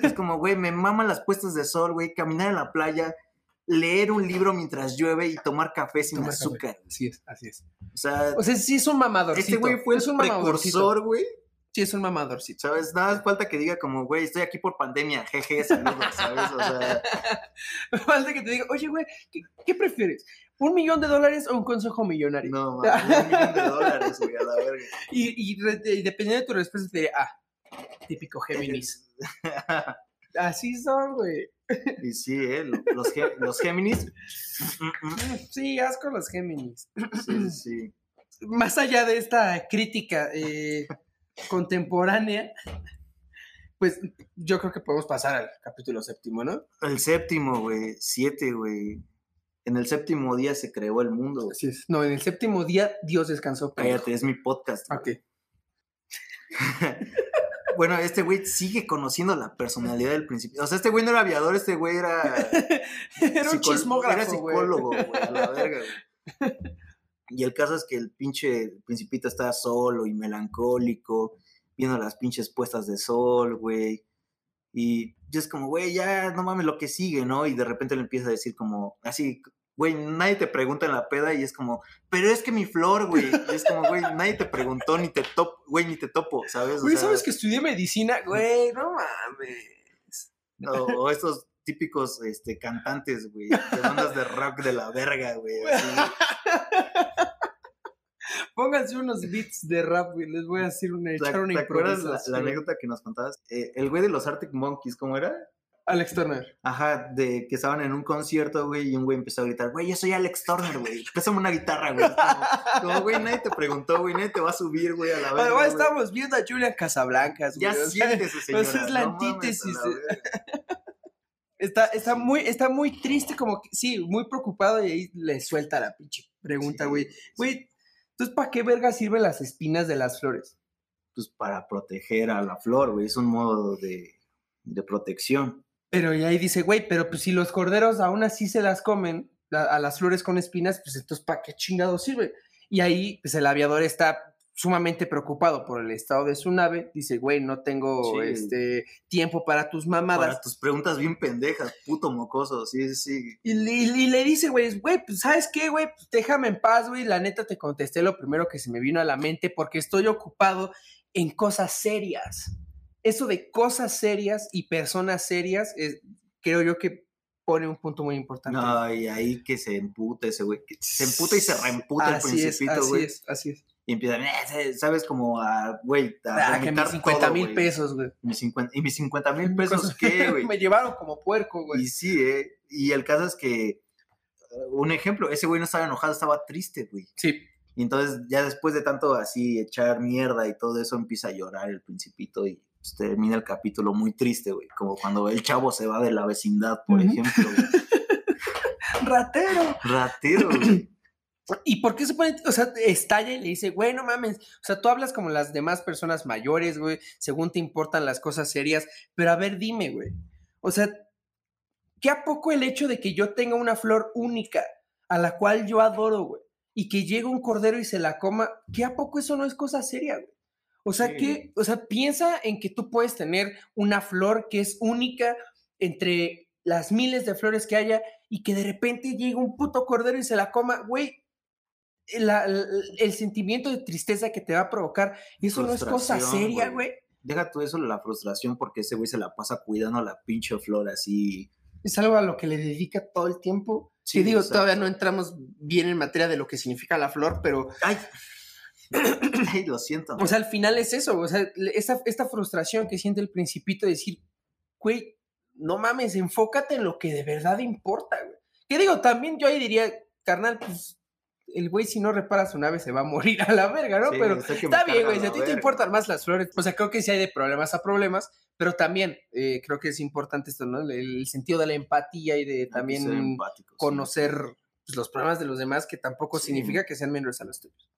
[SPEAKER 1] Es como, güey, me maman las puestas de sol, güey, caminar en la playa, leer un libro mientras llueve y tomar café sin
[SPEAKER 2] Tomar café.
[SPEAKER 1] azúcar.
[SPEAKER 2] Así es, así es.
[SPEAKER 1] O sea,
[SPEAKER 2] O sea, sí es un mamadorcito.
[SPEAKER 1] este güey fue el
[SPEAKER 2] es un
[SPEAKER 1] precursor, güey.
[SPEAKER 2] Sí, es un mamadorcito.
[SPEAKER 1] ¿Sabes? Nada más falta que diga como, güey, estoy aquí por pandemia, jeje, saludos, ¿sabes? O sea,
[SPEAKER 2] Falta que te diga, oye, güey, ¿qué, qué prefieres? ¿Un millón de dólares o un consejo millonario?
[SPEAKER 1] No, mames, un millón de dólares, güey, a la verga.
[SPEAKER 2] Y, y re- y dependiendo de tu respuesta, te diré, ah, típico Géminis. Así son, güey.
[SPEAKER 1] Y sí, ¿eh? Los, los Géminis.
[SPEAKER 2] Sí, asco los Géminis.
[SPEAKER 1] Sí, sí.
[SPEAKER 2] Más allá de esta crítica eh, contemporánea, pues yo creo que podemos pasar al capítulo séptimo, ¿no?
[SPEAKER 1] El séptimo, güey. Siete, güey. En el séptimo día se creó el mundo. güey.
[SPEAKER 2] Así es. No, en el séptimo día Dios descansó. pendejo.
[SPEAKER 1] Cállate, es mi podcast. güey.
[SPEAKER 2] Ok.
[SPEAKER 1] Bueno, este güey sigue conociendo la personalidad del principio. O sea, este güey no era aviador, este güey era.
[SPEAKER 2] Era un chismógrafo,
[SPEAKER 1] Era psicólogo, güey, a la verga, güey. Y el caso es que el pinche principito está solo y melancólico, viendo las pinches puestas de sol, güey. Y yo es como, güey, ya no mames lo que sigue, ¿no? Y de repente le empieza a decir como, así, güey, nadie te pregunta en la peda y es como, pero es que mi flor, güey. Y es como, güey, nadie te preguntó, ni te topo, güey, ni te topo, ¿sabes? O
[SPEAKER 2] Güey,
[SPEAKER 1] sea,
[SPEAKER 2] ¿sabes que estudié medicina? Güey, no mames.
[SPEAKER 1] O, o estos típicos este, cantantes, güey, de bandas de rock de la verga, güey. así.
[SPEAKER 2] Pónganse unos beats de rap, güey. Les voy a hacer una,
[SPEAKER 1] ¿Te,
[SPEAKER 2] echar una
[SPEAKER 1] te acuerdas la, anécdota que nos contabas? Eh, el güey de los Arctic Monkeys, ¿cómo era?
[SPEAKER 2] Alex Turner.
[SPEAKER 1] Ajá, de que estaban en un concierto, güey, y un güey empezó a gritar, güey, yo soy Alex Turner, güey, pésame una guitarra, güey. Como- güey, nadie te preguntó, güey, nadie te va a subir, güey, a la
[SPEAKER 2] Además,
[SPEAKER 1] güey.
[SPEAKER 2] estamos viendo a Julian Casablancas,
[SPEAKER 1] Ya
[SPEAKER 2] güey. sea,
[SPEAKER 1] siéntese, señora.
[SPEAKER 2] es la
[SPEAKER 1] no mames,
[SPEAKER 2] antítesis
[SPEAKER 1] verga.
[SPEAKER 2] Está, está, muy, está muy triste, como que, sí, muy preocupado y ahí le suelta la pinche pregunta,
[SPEAKER 1] Sí,
[SPEAKER 2] güey. Güey, entonces, ¿para qué verga sirven las espinas de las flores?
[SPEAKER 1] Pues para proteger a la flor, güey, es un modo de, de protección.
[SPEAKER 2] Pero y ahí dice, güey, pero pues si los corderos aún así se las comen, la- a las flores con espinas, pues entonces, ¿para qué chingado sirve? Y ahí, pues el aviador está sumamente preocupado por el estado de su nave. Dice, güey, no tengo
[SPEAKER 1] Sí.
[SPEAKER 2] este tiempo para tus mamadas.
[SPEAKER 1] Para tus preguntas bien pendejas, puto mocoso, sí, sí, sí.
[SPEAKER 2] Y, le- y le dice, güey, güey, pues ¿sabes qué, güey? Pues déjame en paz, güey. La neta te contesté lo primero que se me vino a la mente porque estoy ocupado en cosas serias. Eso de cosas serias y personas serias, es- creo yo que pone un punto muy importante.
[SPEAKER 1] No, y ahí que se emputa ese güey, se emputa y se reemputa el
[SPEAKER 2] Así
[SPEAKER 1] principito,
[SPEAKER 2] así
[SPEAKER 1] güey.
[SPEAKER 2] es, así es.
[SPEAKER 1] Y empiezan, eh, sabes, como a, güey, a
[SPEAKER 2] Ah, que mis
[SPEAKER 1] vomitar
[SPEAKER 2] 50
[SPEAKER 1] todo,
[SPEAKER 2] mil pesos, güey.
[SPEAKER 1] Mis 50 ¿Y mis 50 mil pesos qué, güey?
[SPEAKER 2] me llevaron como puerco, güey.
[SPEAKER 1] Y sí, ¿eh? Y el caso es que, eh, un ejemplo, ese güey no estaba enojado, estaba triste, güey.
[SPEAKER 2] Sí.
[SPEAKER 1] Y entonces ya después de tanto así echar mierda y todo eso, empieza a llorar el principito y pues, termina el capítulo muy triste, güey. Como cuando el chavo se va de la vecindad, por ejemplo. güey.
[SPEAKER 2] Ratero.
[SPEAKER 1] Ratero, güey.
[SPEAKER 2] ¿Y por qué se pone, o sea, estalla y le dice, güey, no mames, o sea, tú hablas como las demás personas mayores, güey, según te importan las cosas serias, pero a ver, dime, güey, o sea, ¿qué a poco el hecho de que yo tenga una flor única a la cual yo adoro, güey, y que llegue un cordero y se la coma, ¿qué a poco eso no es cosa seria, güey? O sea,
[SPEAKER 1] Sí.
[SPEAKER 2] que, o sea, piensa en que tú puedes tener una flor que es única entre las miles de flores que haya y que de repente llegue un puto cordero y se la coma, güey, la- la- el sentimiento de tristeza que te va a provocar, eso no es cosa seria,
[SPEAKER 1] güey. Deja tú eso, la frustración, porque ese güey se la pasa cuidando la pinche flor así.
[SPEAKER 2] Es algo a lo que le dedica todo el tiempo.
[SPEAKER 1] Sí,
[SPEAKER 2] digo,
[SPEAKER 1] exacto.
[SPEAKER 2] todavía no entramos bien en materia de lo que significa la flor, pero,
[SPEAKER 1] ¡Ay! Ay, lo siento.
[SPEAKER 2] o sea, al final es eso, o sea, esa, esta frustración que siente el principito de decir, güey, no mames, enfócate en lo que de verdad importa, güey. Que digo, también yo ahí diría, carnal, pues, el güey si no repara su nave se va a morir a la verga, ¿no?
[SPEAKER 1] Sí,
[SPEAKER 2] pero
[SPEAKER 1] está
[SPEAKER 2] bien, güey, si a ti te importan más las flores, o sea, creo que sí hay de problemas a problemas, pero también eh, creo que es importante esto, ¿no? El, el sentido de la empatía y de también
[SPEAKER 1] sí.
[SPEAKER 2] conocer pues, los problemas de los demás, que tampoco
[SPEAKER 1] Sí.
[SPEAKER 2] significa que sean menores a los tuyos.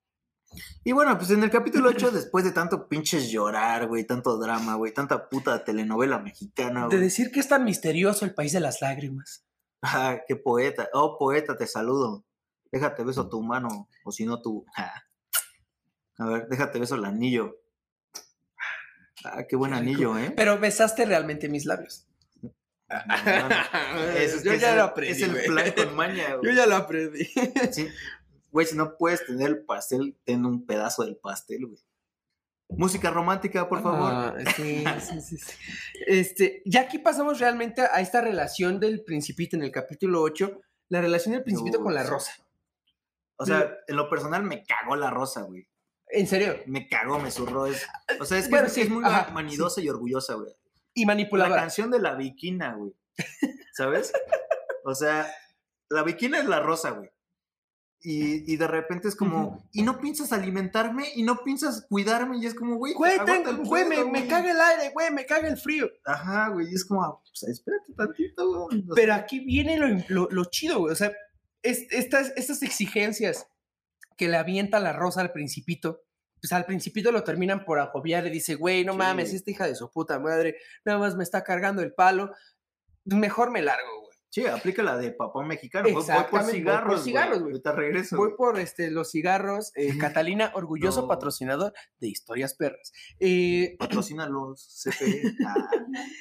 [SPEAKER 1] Y bueno, pues en el capítulo 8, después de tanto pinches llorar, güey, tanto drama, güey, tanta puta telenovela mexicana,
[SPEAKER 2] De
[SPEAKER 1] güey.
[SPEAKER 2] decir que es tan misterioso el país de las lágrimas.
[SPEAKER 1] Ah, qué poeta. Oh, poeta, te saludo. Déjate beso tu mano, o si no tu. A ver, déjate beso el anillo. Ah, qué buen
[SPEAKER 2] Qué
[SPEAKER 1] anillo, ¿eh?
[SPEAKER 2] Pero besaste realmente mis labios.
[SPEAKER 1] No, no, no. Es, es
[SPEAKER 2] Yo ya lo aprendí,
[SPEAKER 1] Es el plan con maña,
[SPEAKER 2] Yo
[SPEAKER 1] güey.
[SPEAKER 2] ya lo aprendí.
[SPEAKER 1] Sí. Güey, si no puedes tener el pastel, ten un pedazo del pastel, güey. Música romántica, por favor.
[SPEAKER 2] Ah, sí, sí, sí, sí. Este, ya aquí pasamos realmente a esta relación del principito en el capítulo 8, la relación del principito con la rosa.
[SPEAKER 1] O sea, en lo personal me cagó la rosa, güey.
[SPEAKER 2] ¿En serio?
[SPEAKER 1] Me cagó, me zurró. Es, o sea, es que
[SPEAKER 2] Bueno, sí,
[SPEAKER 1] es muy
[SPEAKER 2] ajá,
[SPEAKER 1] manidosa y orgullosa, güey.
[SPEAKER 2] Y
[SPEAKER 1] La
[SPEAKER 2] manipuladora.
[SPEAKER 1] canción de la viquina, güey. ¿Sabes? O sea, la viquina es la rosa, güey. Y, y de repente es como, y no piensas alimentarme, y no piensas cuidarme, y es como, güey,
[SPEAKER 2] Güey, tengo- güey, me, caga el aire, güey, me caga el frío.
[SPEAKER 1] Ajá, güey, y es como, pues espérate tantito, güey.
[SPEAKER 2] Pero aquí viene lo, lo- lo chido, güey. O sea, es- estas, estas exigencias que le avienta la rosa al principito, pues al principito lo terminan por agobiar y dice, güey, no
[SPEAKER 1] Sí.
[SPEAKER 2] mames, esta hija de su puta madre, nada más me está cargando el palo, mejor me largo, güey.
[SPEAKER 1] Sí, aplica la de papá mexicano. Voy- por
[SPEAKER 2] Exactamente, voy por
[SPEAKER 1] cigarros, güey.
[SPEAKER 2] cigarros, güey.
[SPEAKER 1] Ahorita regreso.
[SPEAKER 2] Voy por este, los cigarros. eh, Catalina, orgulloso
[SPEAKER 1] No.
[SPEAKER 2] patrocinador de Historias Perras. Eh,
[SPEAKER 1] Patrocina los. Ah,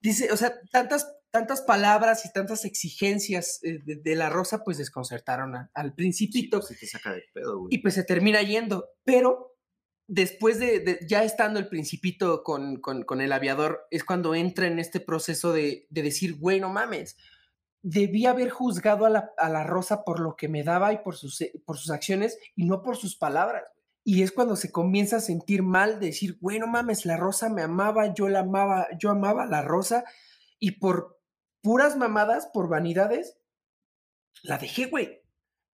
[SPEAKER 2] dice, o sea, tantas, tantas palabras y tantas exigencias eh, de, de la rosa, pues desconcertaron a- al
[SPEAKER 1] sí,
[SPEAKER 2] principito.
[SPEAKER 1] pues, sí te saca de pedo, güey.
[SPEAKER 2] y pues se termina yendo. Pero después de, de- ya estando el principito con, con- con el aviador, es cuando entra en este proceso de, de decir, güey, no mames, debí haber juzgado a la, a la rosa por lo que me daba y por sus, eh, por sus acciones y no por sus palabras. Y es cuando se comienza a sentir mal, de decir, güey, no mames, la rosa me amaba, yo la amaba, yo amaba a la rosa y por puras mamadas, por vanidades, la dejé, güey.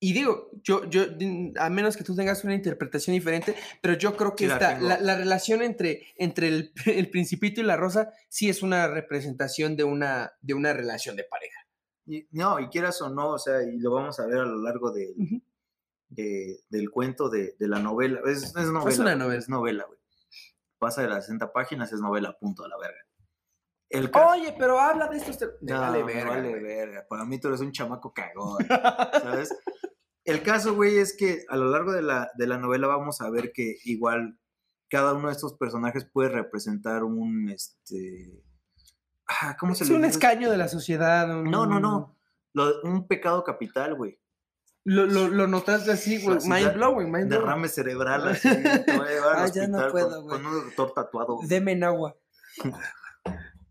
[SPEAKER 2] Y digo, yo, yo, mm, a menos que tú tengas una interpretación diferente, pero yo creo que
[SPEAKER 1] Sí, la
[SPEAKER 2] esta, la, la relación entre, entre el, el principito y la rosa sí es una representación de una, de una relación de pareja.
[SPEAKER 1] Y- no, y quieras o no, o sea, y lo vamos a ver a lo largo de, del cuento de, de la novela. Es, es novela.
[SPEAKER 2] una novela.
[SPEAKER 1] Es novela, güey. Pasa de las 60 páginas, es novela, punto, a la verga. El
[SPEAKER 2] Oye, pero habla de estos... te-
[SPEAKER 1] No,
[SPEAKER 2] vale verga,
[SPEAKER 1] vale
[SPEAKER 2] güey.
[SPEAKER 1] verga. Para mí tú eres un chamaco cagón, ¿sabes? El caso, güey, es que a lo largo de la, de la novela vamos a ver que igual cada uno de estos personajes puede representar un, este... Ah, ¿Cómo se
[SPEAKER 2] Es
[SPEAKER 1] le
[SPEAKER 2] un
[SPEAKER 1] dice?
[SPEAKER 2] escaño de la sociedad.
[SPEAKER 1] No, no, no. Lo- un pecado capital, güey.
[SPEAKER 2] Lo, lo, lo notaste así, güey.
[SPEAKER 1] Así,
[SPEAKER 2] Mind blowing, mind blowing.
[SPEAKER 1] Derrame cerebral, así. Te voy a llevar al
[SPEAKER 2] Ah, ya no puedo, güey.
[SPEAKER 1] con un doctor tatuado.
[SPEAKER 2] Deme en agua.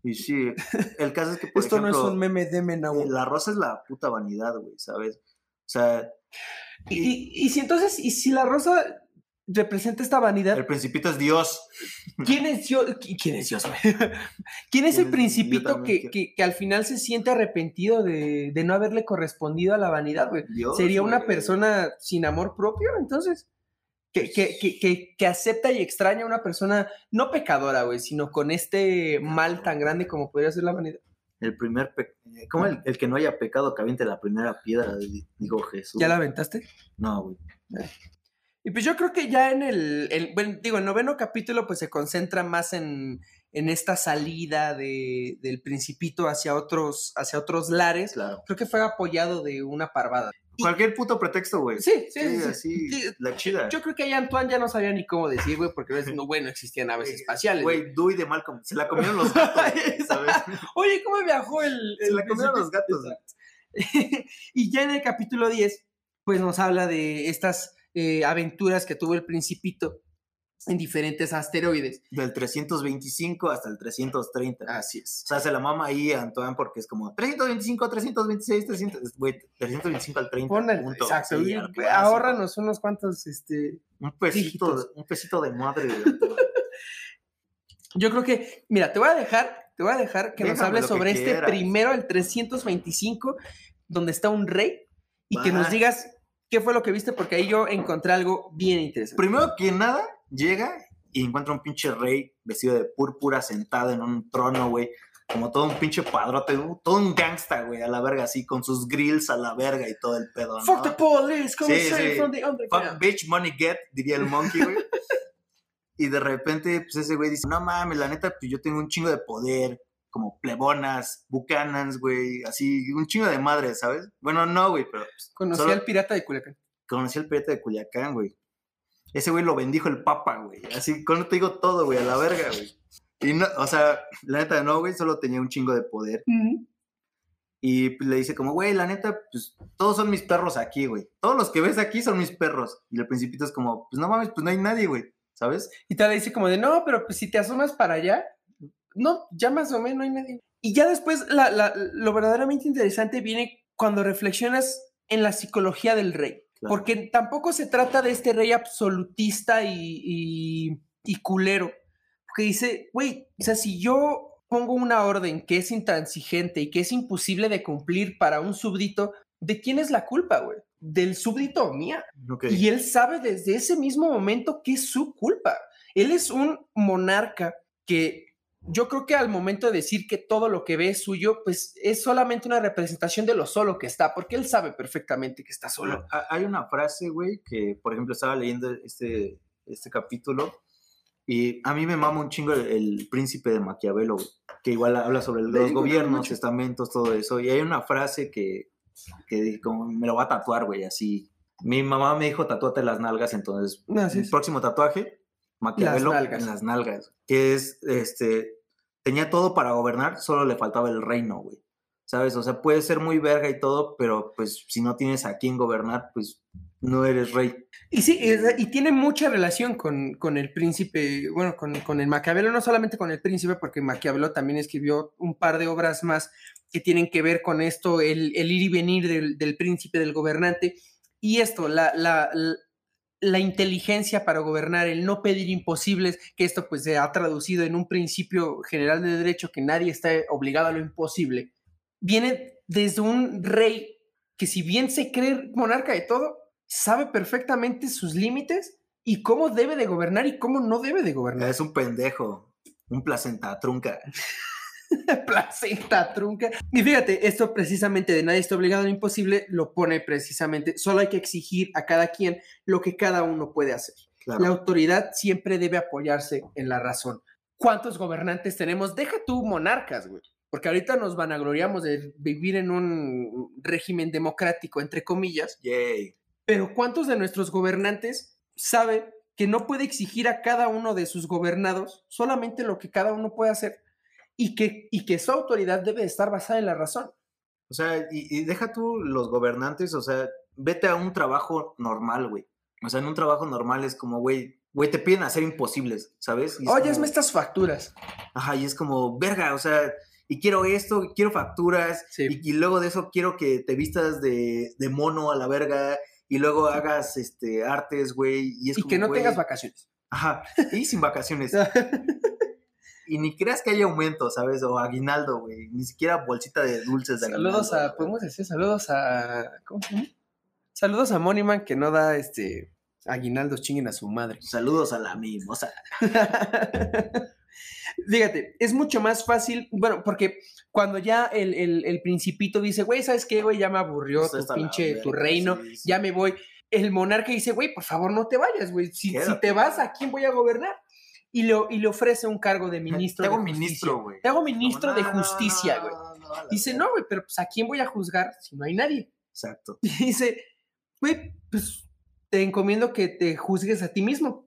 [SPEAKER 1] Y sí, el caso es que, por
[SPEAKER 2] Esto no es un meme, deme en agua.
[SPEAKER 1] la rosa es la puta vanidad, güey, ¿sabes? O sea,
[SPEAKER 2] Y, y- y si entonces, y si la rosa representa esta vanidad,
[SPEAKER 1] el principito es Dios.
[SPEAKER 2] ¿quién es Dios? ¿Qui- ¿Quién es Dios? güey? ¿Quién es
[SPEAKER 1] ¿Quién
[SPEAKER 2] el
[SPEAKER 1] es- yo
[SPEAKER 2] principito que, que- que al final se siente arrepentido de, de no haberle correspondido a la vanidad, güey? Sería una persona sin amor propio, entonces. Que, que, que, que, que acepta y extraña a una persona no pecadora, güey, sino con este mal tan grande como podría ser la vanidad.
[SPEAKER 1] El primer, pe- eh, ¿cómo el, el que no haya pecado que aviente la primera piedra? di- Dijo Jesús.
[SPEAKER 2] ¿Ya la aventaste?
[SPEAKER 1] No, güey.
[SPEAKER 2] Y pues yo creo que ya en el, el- bueno, digo, el noveno capítulo pues se concentra más en, en esta salida de, del principito hacia otros, hacia otros lares.
[SPEAKER 1] Claro.
[SPEAKER 2] Creo que fue apoyado de una parvada.
[SPEAKER 1] Cualquier puto pretexto, güey.
[SPEAKER 2] Sí, sí,
[SPEAKER 1] Sí,
[SPEAKER 2] sí, sí.
[SPEAKER 1] así,
[SPEAKER 2] Sí,
[SPEAKER 1] la chida.
[SPEAKER 2] Yo creo que ahí Antoine ya no sabía ni cómo decir, güey, porque no, bueno, existían naves espaciales. güey.
[SPEAKER 1] Güey, Dewey de Malcolm. Se la comieron los gatos, güey, ¿sabes?
[SPEAKER 2] Oye, ¿cómo viajó el...
[SPEAKER 1] Se
[SPEAKER 2] el
[SPEAKER 1] la comieron los gatos.
[SPEAKER 2] y ya en el capítulo 10, pues nos habla de estas eh, aventuras que tuvo el principito en diferentes asteroides.
[SPEAKER 1] Del 325 hasta el 330.
[SPEAKER 2] Así es.
[SPEAKER 1] O sea, se la mama ahí a Antoine porque es como 325, 326, 300, güey, 325 al 30.
[SPEAKER 2] Pon el-
[SPEAKER 1] punto.
[SPEAKER 2] exacto,
[SPEAKER 1] Sí,
[SPEAKER 2] ahórranos unos cuantos, este...
[SPEAKER 1] Un pesito,
[SPEAKER 2] dígitos.
[SPEAKER 1] un pesito de madre.
[SPEAKER 2] Yo creo que, mira, te voy a dejar, te voy a dejar que nos
[SPEAKER 1] Déjame
[SPEAKER 2] hables sobre este
[SPEAKER 1] quieras.
[SPEAKER 2] primero, el 325, donde está un rey, y que nos digas qué fue lo que viste, porque ahí yo encontré algo bien interesante.
[SPEAKER 1] Primero que nada, llega y encuentra un pinche rey vestido de púrpura sentado en un trono, güey. Como todo un pinche padrote, todo un gangsta, güey, a la verga, así, con sus grills a la verga y todo el pedo, ¿no?
[SPEAKER 2] Fuck the police, come
[SPEAKER 1] Sí, sí.
[SPEAKER 2] from the
[SPEAKER 1] Fuck
[SPEAKER 2] underground.
[SPEAKER 1] bitch, money get, diría el monkey, güey. y de repente, pues ese güey dice, no mames, la neta, pues yo tengo un chingo de poder, como plebonas, bucanans, güey, así, un chingo de madre, ¿sabes? Bueno, no, güey, pero pues,
[SPEAKER 2] Conocí
[SPEAKER 1] solo
[SPEAKER 2] al pirata de Culiacán.
[SPEAKER 1] conocí al pirata de Culiacán, güey. Ese güey lo bendijo el papa, güey. Así, con te digo todo, güey, a la verga, güey. Y no, o sea, la neta no, güey, solo tenía un chingo de poder. Y pues, le dice como, güey, la neta, pues todos son mis perros aquí, güey. Todos los que ves aquí son mis perros. Y el principito es como, pues no mames, pues no hay nadie, güey. ¿Sabes?
[SPEAKER 2] Y tal le dice como de, no, pero pues si te asomas para allá, no, ya más o menos no hay nadie. Y ya después la- la- lo verdaderamente interesante viene cuando reflexionas en la psicología del rey.
[SPEAKER 1] Claro.
[SPEAKER 2] Porque tampoco se trata de este rey absolutista y, y, y culero. Que dice, güey, o sea, si yo pongo una orden que es intransigente y que es imposible de cumplir para un súbdito, ¿de quién es la culpa, güey? ¿Del súbdito o mía? Y él sabe desde ese mismo momento que es su culpa. Él es un monarca que yo creo que al momento de decir que todo lo que ve es suyo, pues es solamente una representación de lo solo que está, porque él sabe perfectamente que está solo.
[SPEAKER 1] Ha- Hay una frase, güey, que por ejemplo estaba leyendo este, este capítulo y a mí me mama un chingo el, el príncipe de Maquiavelo, güey, que igual habla sobre los
[SPEAKER 2] digo,
[SPEAKER 1] gobiernos, estamentos, todo eso. Y hay una frase que, que como me lo va a tatuar, güey, así. Mi mamá me dijo, tatúate las nalgas, entonces, el próximo tatuaje, Maquiavelo en las nalgas, que es, este, tenía todo para gobernar, solo le faltaba el reino, güey. ¿Sabes? O sea, puedes ser muy verga y todo, pero pues si no tienes a quién gobernar, pues no eres rey.
[SPEAKER 2] Y sí, es- y tiene mucha relación con, con el príncipe, bueno, con, con el Maquiavelo, no solamente con el príncipe, porque Maquiavelo también escribió un par de obras más que tienen que ver con esto, el, el ir y venir del, del príncipe, del gobernante, y esto, la, la, la- la inteligencia para gobernar, el no pedir imposibles, que esto pues se ha traducido en un principio general de derecho que nadie está obligado a lo imposible, viene desde un rey que si bien se cree monarca de todo, sabe perfectamente sus límites y cómo debe de gobernar y cómo no debe de gobernar.
[SPEAKER 1] Es un pendejo, un placenta trunca.
[SPEAKER 2] placenta trunca. Y fíjate, esto precisamente de nadie está obligado a lo imposible lo pone precisamente, solo hay que exigir a cada quien lo que cada uno puede hacer.
[SPEAKER 1] Claro.
[SPEAKER 2] La autoridad siempre debe apoyarse en la razón. ¿Cuántos gobernantes tenemos? Deja tú monarcas, güey. Porque ahorita nos vanagloriamos de vivir en un régimen democrático, entre comillas,
[SPEAKER 1] Yay.
[SPEAKER 2] pero ¿cuántos de nuestros gobernantes saben que no puede exigir a cada uno de sus gobernados solamente lo que cada uno puede hacer y que, y que su autoridad debe estar basada en la razón?
[SPEAKER 1] O sea, y, y deja tú los gobernantes, o sea, vete a un trabajo normal, güey. O sea, en un trabajo normal es como, güey, güey, te piden hacer imposibles, ¿sabes? Es
[SPEAKER 2] Oye,
[SPEAKER 1] como-
[SPEAKER 2] estas facturas.
[SPEAKER 1] Ajá, y es como, verga, o sea, y quiero esto, y quiero facturas,
[SPEAKER 2] Sí.
[SPEAKER 1] y, y luego de eso quiero que te vistas de, de mono a la verga, y luego hagas este artes, güey, y es
[SPEAKER 2] Y
[SPEAKER 1] como,
[SPEAKER 2] que no tengas vacaciones.
[SPEAKER 1] Ajá, y sin vacaciones. y ni creas que haya aumento, ¿sabes? O aguinaldo, güey, ni siquiera bolsita de dulces de
[SPEAKER 2] saludos
[SPEAKER 1] aguinaldo,
[SPEAKER 2] a, podemos decir, saludos a, ¿cómo se llama? Saludos a Moniman que no da este aguinaldos, chinguen a su madre.
[SPEAKER 1] Saludos a la mimosa.
[SPEAKER 2] Fíjate, es mucho más fácil, bueno, porque cuando ya el, el- el principito dice, güey, ¿sabes qué, güey? Ya me aburrió
[SPEAKER 1] Pues
[SPEAKER 2] tu pinche, tu reino,
[SPEAKER 1] sí, sí.
[SPEAKER 2] ya me voy. El monarca dice, güey, por favor, no te vayas, güey. Si, te vas, ¿a quién voy a gobernar? Y, lo, y le ofrece un cargo de ministro
[SPEAKER 1] Te hago
[SPEAKER 2] de
[SPEAKER 1] ministro, güey.
[SPEAKER 2] Te hago ministro de justicia, güey.
[SPEAKER 1] no, no, la
[SPEAKER 2] Dice, no, güey, pero pues ¿a quién voy a juzgar si no hay nadie?
[SPEAKER 1] Exacto.
[SPEAKER 2] Y dice, güey, pues te encomiendo que te juzgues a ti mismo.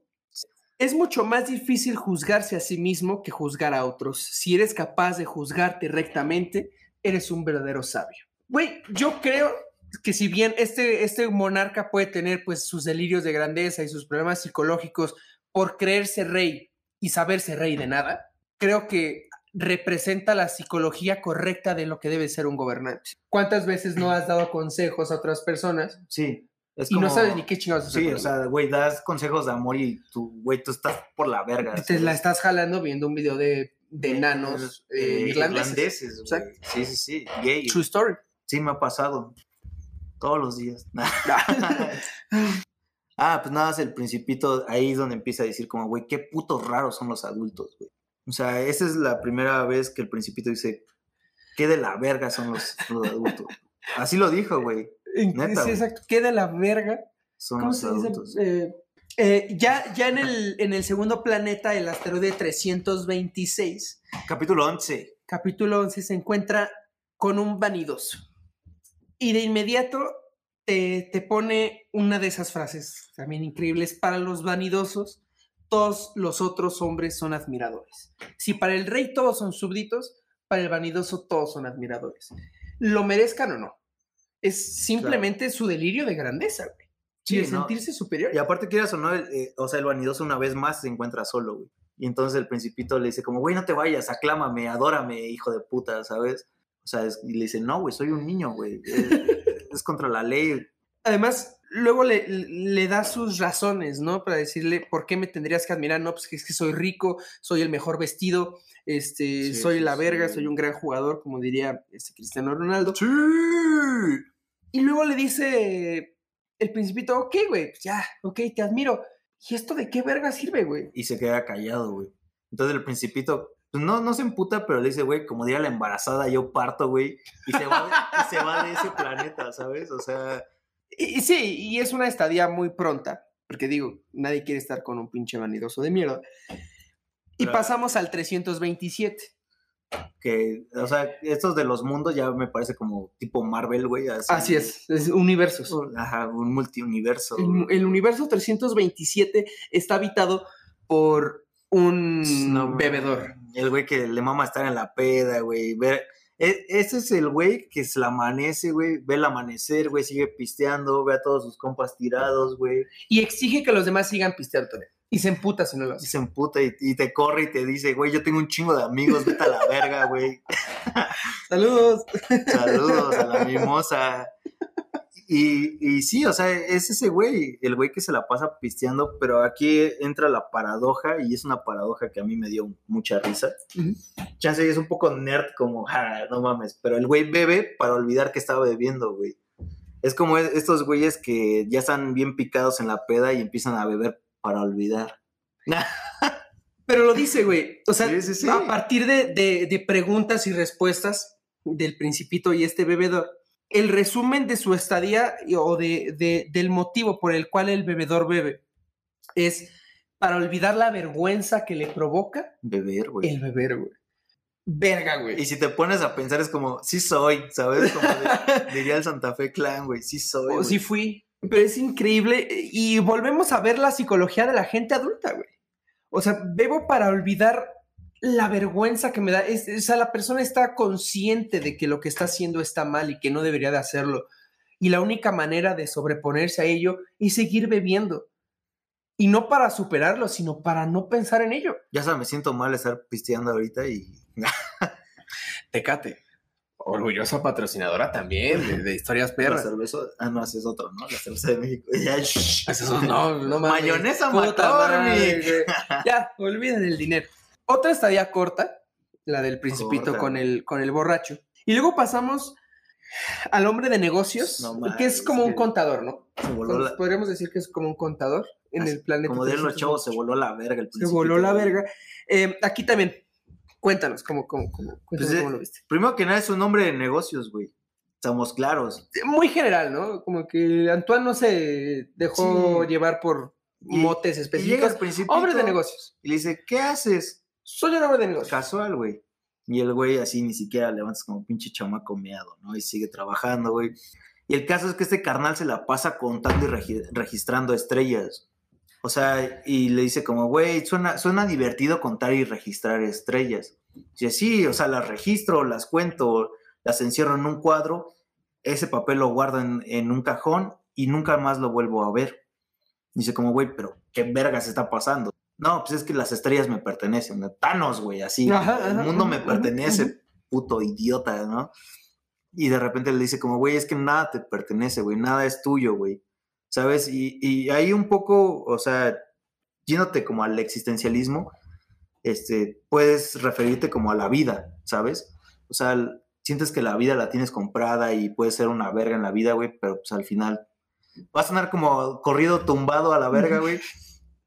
[SPEAKER 2] Es mucho más difícil juzgarse a sí mismo que juzgar a otros. Si eres capaz de juzgarte rectamente, eres un verdadero sabio. Güey, yo creo que si bien este, este monarca puede tener pues sus delirios de grandeza y sus problemas psicológicos por creerse rey y saberse rey de nada, creo que representa la psicología correcta de lo que debe ser un gobernante. ¿Cuántas veces no has dado consejos a otras personas
[SPEAKER 1] Sí. Es
[SPEAKER 2] y no sabes ni qué chingados
[SPEAKER 1] Sí, o sea, güey, das consejos de amor y tú, güey, tú estás por la verga.
[SPEAKER 2] te la
[SPEAKER 1] ¿sabes?
[SPEAKER 2] estás jalando viendo un video de, de enanos eh,
[SPEAKER 1] Eh,
[SPEAKER 2] irlandeses. Exacto.
[SPEAKER 1] Sí, sí, sí. Gay.
[SPEAKER 2] True story.
[SPEAKER 1] Sí, me ha pasado. Todos los días. ah, pues nada, más el principito, ahí es donde empieza a decir como, güey, qué putos raros son los adultos, güey. O sea, esa es la primera vez que el principito dice, qué de la verga son los, los adultos. Así lo dijo, güey. Neta,
[SPEAKER 2] sí, exacto. ¿Qué de la verga?
[SPEAKER 1] Son
[SPEAKER 2] ¿Cómo
[SPEAKER 1] los adultos.
[SPEAKER 2] Eh, eh, ya ya en, el, en el segundo planeta, el asteroide 326,
[SPEAKER 1] Capítulo 11.
[SPEAKER 2] capítulo 11, se encuentra con un vanidoso. Y de inmediato te, te pone una de esas frases también increíbles. Para los vanidosos, todos los otros hombres son admiradores. Si para el rey todos son súbditos, para el vanidoso todos son admiradores. Lo merezcan o no. Es simplemente su delirio de grandeza, güey.
[SPEAKER 1] Sí,
[SPEAKER 2] y de
[SPEAKER 1] ¿no?
[SPEAKER 2] sentirse superior.
[SPEAKER 1] Y aparte quieras o no, eh, o sea, el vanidoso una vez más se encuentra solo, güey. Y entonces el principito le dice como, güey, no te vayas, aclámame, adórame, hijo de puta, ¿sabes? O sea, es- y le dice, no, güey, soy un niño, güey. es contra la ley.
[SPEAKER 2] Además, luego le, le da sus razones, ¿no? Para decirle por qué me tendrías que admirar, no, pues que es que soy rico, soy el mejor vestido, este,
[SPEAKER 1] Sí,
[SPEAKER 2] soy la verga,
[SPEAKER 1] sí.
[SPEAKER 2] soy un gran jugador, como diría este Cristiano Ronaldo.
[SPEAKER 1] Sí.
[SPEAKER 2] Y luego le dice el principito, ok, güey, pues ya, ok, te admiro. ¿Y esto de qué verga sirve, güey?
[SPEAKER 1] Y se queda callado, güey. Entonces el principito, pues no, no se emputa, pero le dice, güey, como diría la embarazada, yo parto, güey. Y se va, y se va de ese planeta, ¿sabes? O sea,
[SPEAKER 2] Y, y sí, y es una estadía muy pronta, porque digo, nadie quiere estar con un pinche vanidoso de mierda. Y
[SPEAKER 1] Claro.
[SPEAKER 2] pasamos al 327.
[SPEAKER 1] que, o sea, estos de los mundos ya me parece como tipo Marvel, güey. Así,
[SPEAKER 2] Así es, es universos.
[SPEAKER 1] Ajá, un multiuniverso.
[SPEAKER 2] El, el universo 327 está habitado por un
[SPEAKER 1] No,
[SPEAKER 2] bebedor.
[SPEAKER 1] El güey que le mama estar en la peda, güey. Ver, e- ese es el güey que se le amanece, güey. Ve el amanecer, güey. Sigue pisteando. Ve a todos sus compas tirados, güey.
[SPEAKER 2] Y exige que los demás sigan pisteando. con él. Y se emputa si no lo
[SPEAKER 1] Y
[SPEAKER 2] hace.
[SPEAKER 1] se emputa y, y te corre y te dice, güey, yo tengo un chingo de amigos. Vete a la verga, güey.
[SPEAKER 2] Saludos.
[SPEAKER 1] Saludos a la mimosa. Y, y sí, o sea, es ese güey, el güey que se la pasa pisteando, pero aquí entra la paradoja y es una paradoja que a mí me dio mucha risa.
[SPEAKER 2] Ujú.
[SPEAKER 1] Chance es un poco nerd, como, "Ah, no mames, pero el güey bebe para olvidar que estaba bebiendo, güey. Es como es- estos güeyes que ya están bien picados en la peda y empiezan a beber para olvidar.
[SPEAKER 2] Pero lo dice, güey. O sea,
[SPEAKER 1] Sí, sí, sí.
[SPEAKER 2] a partir de, de- de preguntas y respuestas del principito y este bebedor, el resumen de su estadía o de, de- del motivo por el cual el bebedor bebe es para olvidar la vergüenza que le provoca
[SPEAKER 1] Beber, güey.
[SPEAKER 2] el beber, güey. Verga, güey.
[SPEAKER 1] Y si te pones a pensar es como, sí soy, ¿sabes? Como de- diría el Santa Fe Clan, güey, sí soy.
[SPEAKER 2] O
[SPEAKER 1] güey.
[SPEAKER 2] sí fui. Pero es increíble. Y volvemos a ver la psicología de la gente adulta, güey. O sea, bebo para olvidar la vergüenza que me da. Es, o sea, la persona está consciente de que lo que está haciendo está mal y que no debería de hacerlo. Y la única manera de sobreponerse a ello es seguir bebiendo. Y no para superarlo, sino para no pensar en ello.
[SPEAKER 1] Ya sabes, me siento mal estar pisteando ahorita y
[SPEAKER 2] Tecate. Orgullosa patrocinadora también de, de historias
[SPEAKER 1] la
[SPEAKER 2] perras.
[SPEAKER 1] cerveza, ah, no, ese es otro, ¿no? La cerveza de México. Ya.
[SPEAKER 2] Eso no, no mames.
[SPEAKER 1] Mayonesa McCormick.
[SPEAKER 2] Ya, olviden el dinero. Otra estadía corta, la del principito
[SPEAKER 1] Corta.
[SPEAKER 2] con el, con el borracho. Y luego pasamos al hombre de negocios,
[SPEAKER 1] No
[SPEAKER 2] que es como un contador, ¿no?
[SPEAKER 1] Se voló la,
[SPEAKER 2] Podríamos decir que es como un contador en el planeta.
[SPEAKER 1] como dirían los chavos, se
[SPEAKER 2] 328.
[SPEAKER 1] voló la verga el
[SPEAKER 2] Se voló la
[SPEAKER 1] principito,
[SPEAKER 2] verga. Eh, aquí también, cuéntanos, ¿cómo, cómo, cómo, cuéntanos
[SPEAKER 1] Pues,
[SPEAKER 2] cómo
[SPEAKER 1] eh,
[SPEAKER 2] lo viste?
[SPEAKER 1] Primero que nada es un hombre de negocios, güey. Estamos claros.
[SPEAKER 2] Muy general, ¿no? Como que Antoine no se dejó
[SPEAKER 1] Sí.
[SPEAKER 2] llevar por
[SPEAKER 1] Y-
[SPEAKER 2] motes
[SPEAKER 1] Y llega
[SPEAKER 2] específicos.
[SPEAKER 1] el principito
[SPEAKER 2] Hombre de negocios.
[SPEAKER 1] y le dice, ¿qué haces?
[SPEAKER 2] Soy un hombre de negocios.
[SPEAKER 1] Casual, güey. Y el güey así ni siquiera levantas como pinche chamaco meado, ¿no? Y sigue trabajando, güey. Y el caso es que este carnal se la pasa contando y regi- registrando estrellas. O sea, y le dice como, güey, suena, suena divertido contar y registrar estrellas. Dice, sí, o sea, las registro, las cuento, las encierro en un cuadro, ese papel lo guardo en, en un cajón y nunca más lo vuelvo a ver. Dice como, güey, pero ¿qué vergas está pasando? No, pues es que las estrellas me pertenecen. Thanos, güey, así.
[SPEAKER 2] Ajá,
[SPEAKER 1] el mundo me pertenece, puto idiota, ¿no? Y de repente le dice como, güey, es que nada te pertenece, güey, nada es tuyo, güey. ¿Sabes? Y, y ahí un poco, o sea, yéndote como al existencialismo, este, puedes referirte como a la vida, ¿sabes? O sea, sientes que la vida la tienes comprada y puedes ser una verga en la vida, güey, pero pues al final vas a andar como corrido tumbado a la verga, güey,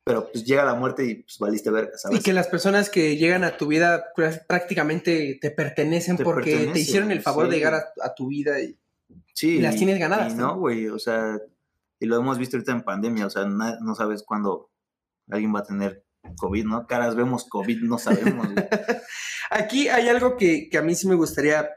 [SPEAKER 1] pero pues llega la muerte y pues valiste verga, ¿sabes?
[SPEAKER 2] Y que las personas que llegan a tu vida prá- prácticamente te pertenecen
[SPEAKER 1] Te
[SPEAKER 2] porque te hicieron el favor
[SPEAKER 1] sí.
[SPEAKER 2] de llegar a, a tu vida. Y,
[SPEAKER 1] Sí,
[SPEAKER 2] y las tienes ganadas,
[SPEAKER 1] y
[SPEAKER 2] ¿no?
[SPEAKER 1] güey, o sea, y lo hemos visto ahorita en pandemia, o sea, no sabes cuándo alguien va a tener COVID, ¿no? Caras vemos COVID, no sabemos.
[SPEAKER 2] Aquí hay algo que, que a mí sí me gustaría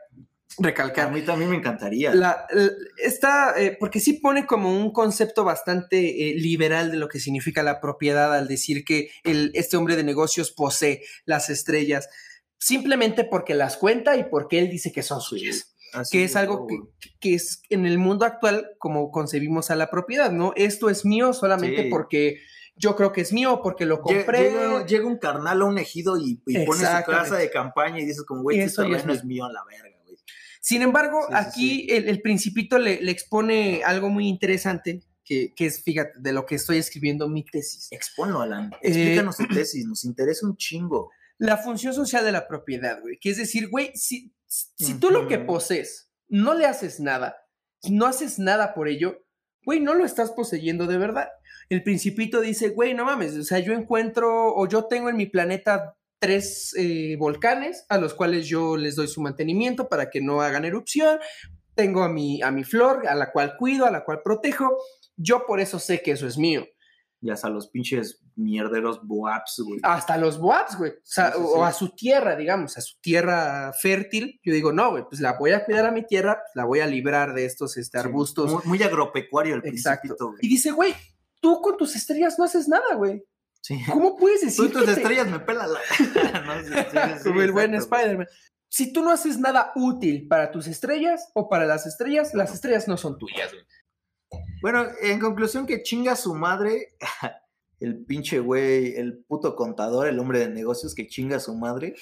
[SPEAKER 1] a
[SPEAKER 2] recalcar.
[SPEAKER 1] mí también me encantaría.
[SPEAKER 2] La, l- esta, eh, porque sí pone como un concepto bastante eh, liberal de lo que significa la propiedad al decir que el, este hombre de negocios posee las estrellas simplemente porque las cuenta y porque él dice que son suyas.
[SPEAKER 1] Así
[SPEAKER 2] que es algo que, que es en el mundo actual como concebimos a la propiedad, ¿no? Esto es mío solamente
[SPEAKER 1] Sí.
[SPEAKER 2] porque yo creo que es mío, porque lo compré.
[SPEAKER 1] Llega, llega un carnal a un ejido y, y pone su casa de campaña y dices como, güey, este
[SPEAKER 2] ya es mío.
[SPEAKER 1] a la verga.
[SPEAKER 2] Sin embargo,
[SPEAKER 1] Sí, sí,
[SPEAKER 2] aquí El, el principito le, le expone algo muy interesante que, que es, fíjate, de lo que estoy escribiendo mi tesis.
[SPEAKER 1] Exponlo, Alan.
[SPEAKER 2] Eh,
[SPEAKER 1] Explícanos tu tesis, nos interesa un chingo.
[SPEAKER 2] La función social de la propiedad, güey. Que es decir, güey, si, si tú lo que posees no le haces nada, no haces nada por ello, güey, no lo estás poseyendo de verdad. El principito dice, güey, no mames, o sea, yo encuentro o yo tengo en mi planeta tres eh, volcanes a los cuales yo les doy su mantenimiento para que no hagan erupción. Tengo a mi, a mi flor, a la cual cuido, a la cual protejo. Yo por eso sé que eso es mío.
[SPEAKER 1] Y hasta los pinches mierderos boaps, güey.
[SPEAKER 2] hasta los boaps, güey. O, sea,
[SPEAKER 1] Sí, sí,
[SPEAKER 2] o- o
[SPEAKER 1] sí.
[SPEAKER 2] a su tierra, digamos, a su tierra fértil. Yo digo, no, güey, pues la voy a cuidar a mi tierra, pues la voy a librar de estos este, arbustos.
[SPEAKER 1] Muy, muy agropecuario el
[SPEAKER 2] Exacto.
[SPEAKER 1] güey.
[SPEAKER 2] Y dice, güey, tú con tus estrellas no haces nada, güey.
[SPEAKER 1] Sí.
[SPEAKER 2] ¿Cómo puedes
[SPEAKER 1] Tú
[SPEAKER 2] decir
[SPEAKER 1] y tus
[SPEAKER 2] que te-
[SPEAKER 1] estrellas me pelan la... No, sí,
[SPEAKER 2] Como el buen. Spider-Man. Si tú no haces nada útil para tus estrellas o para las estrellas, las estrellas no son tuyas, güey.
[SPEAKER 1] Bueno, en conclusión, que chinga su madre el pinche güey, el puto contador, el hombre de negocios que chinga a su madre.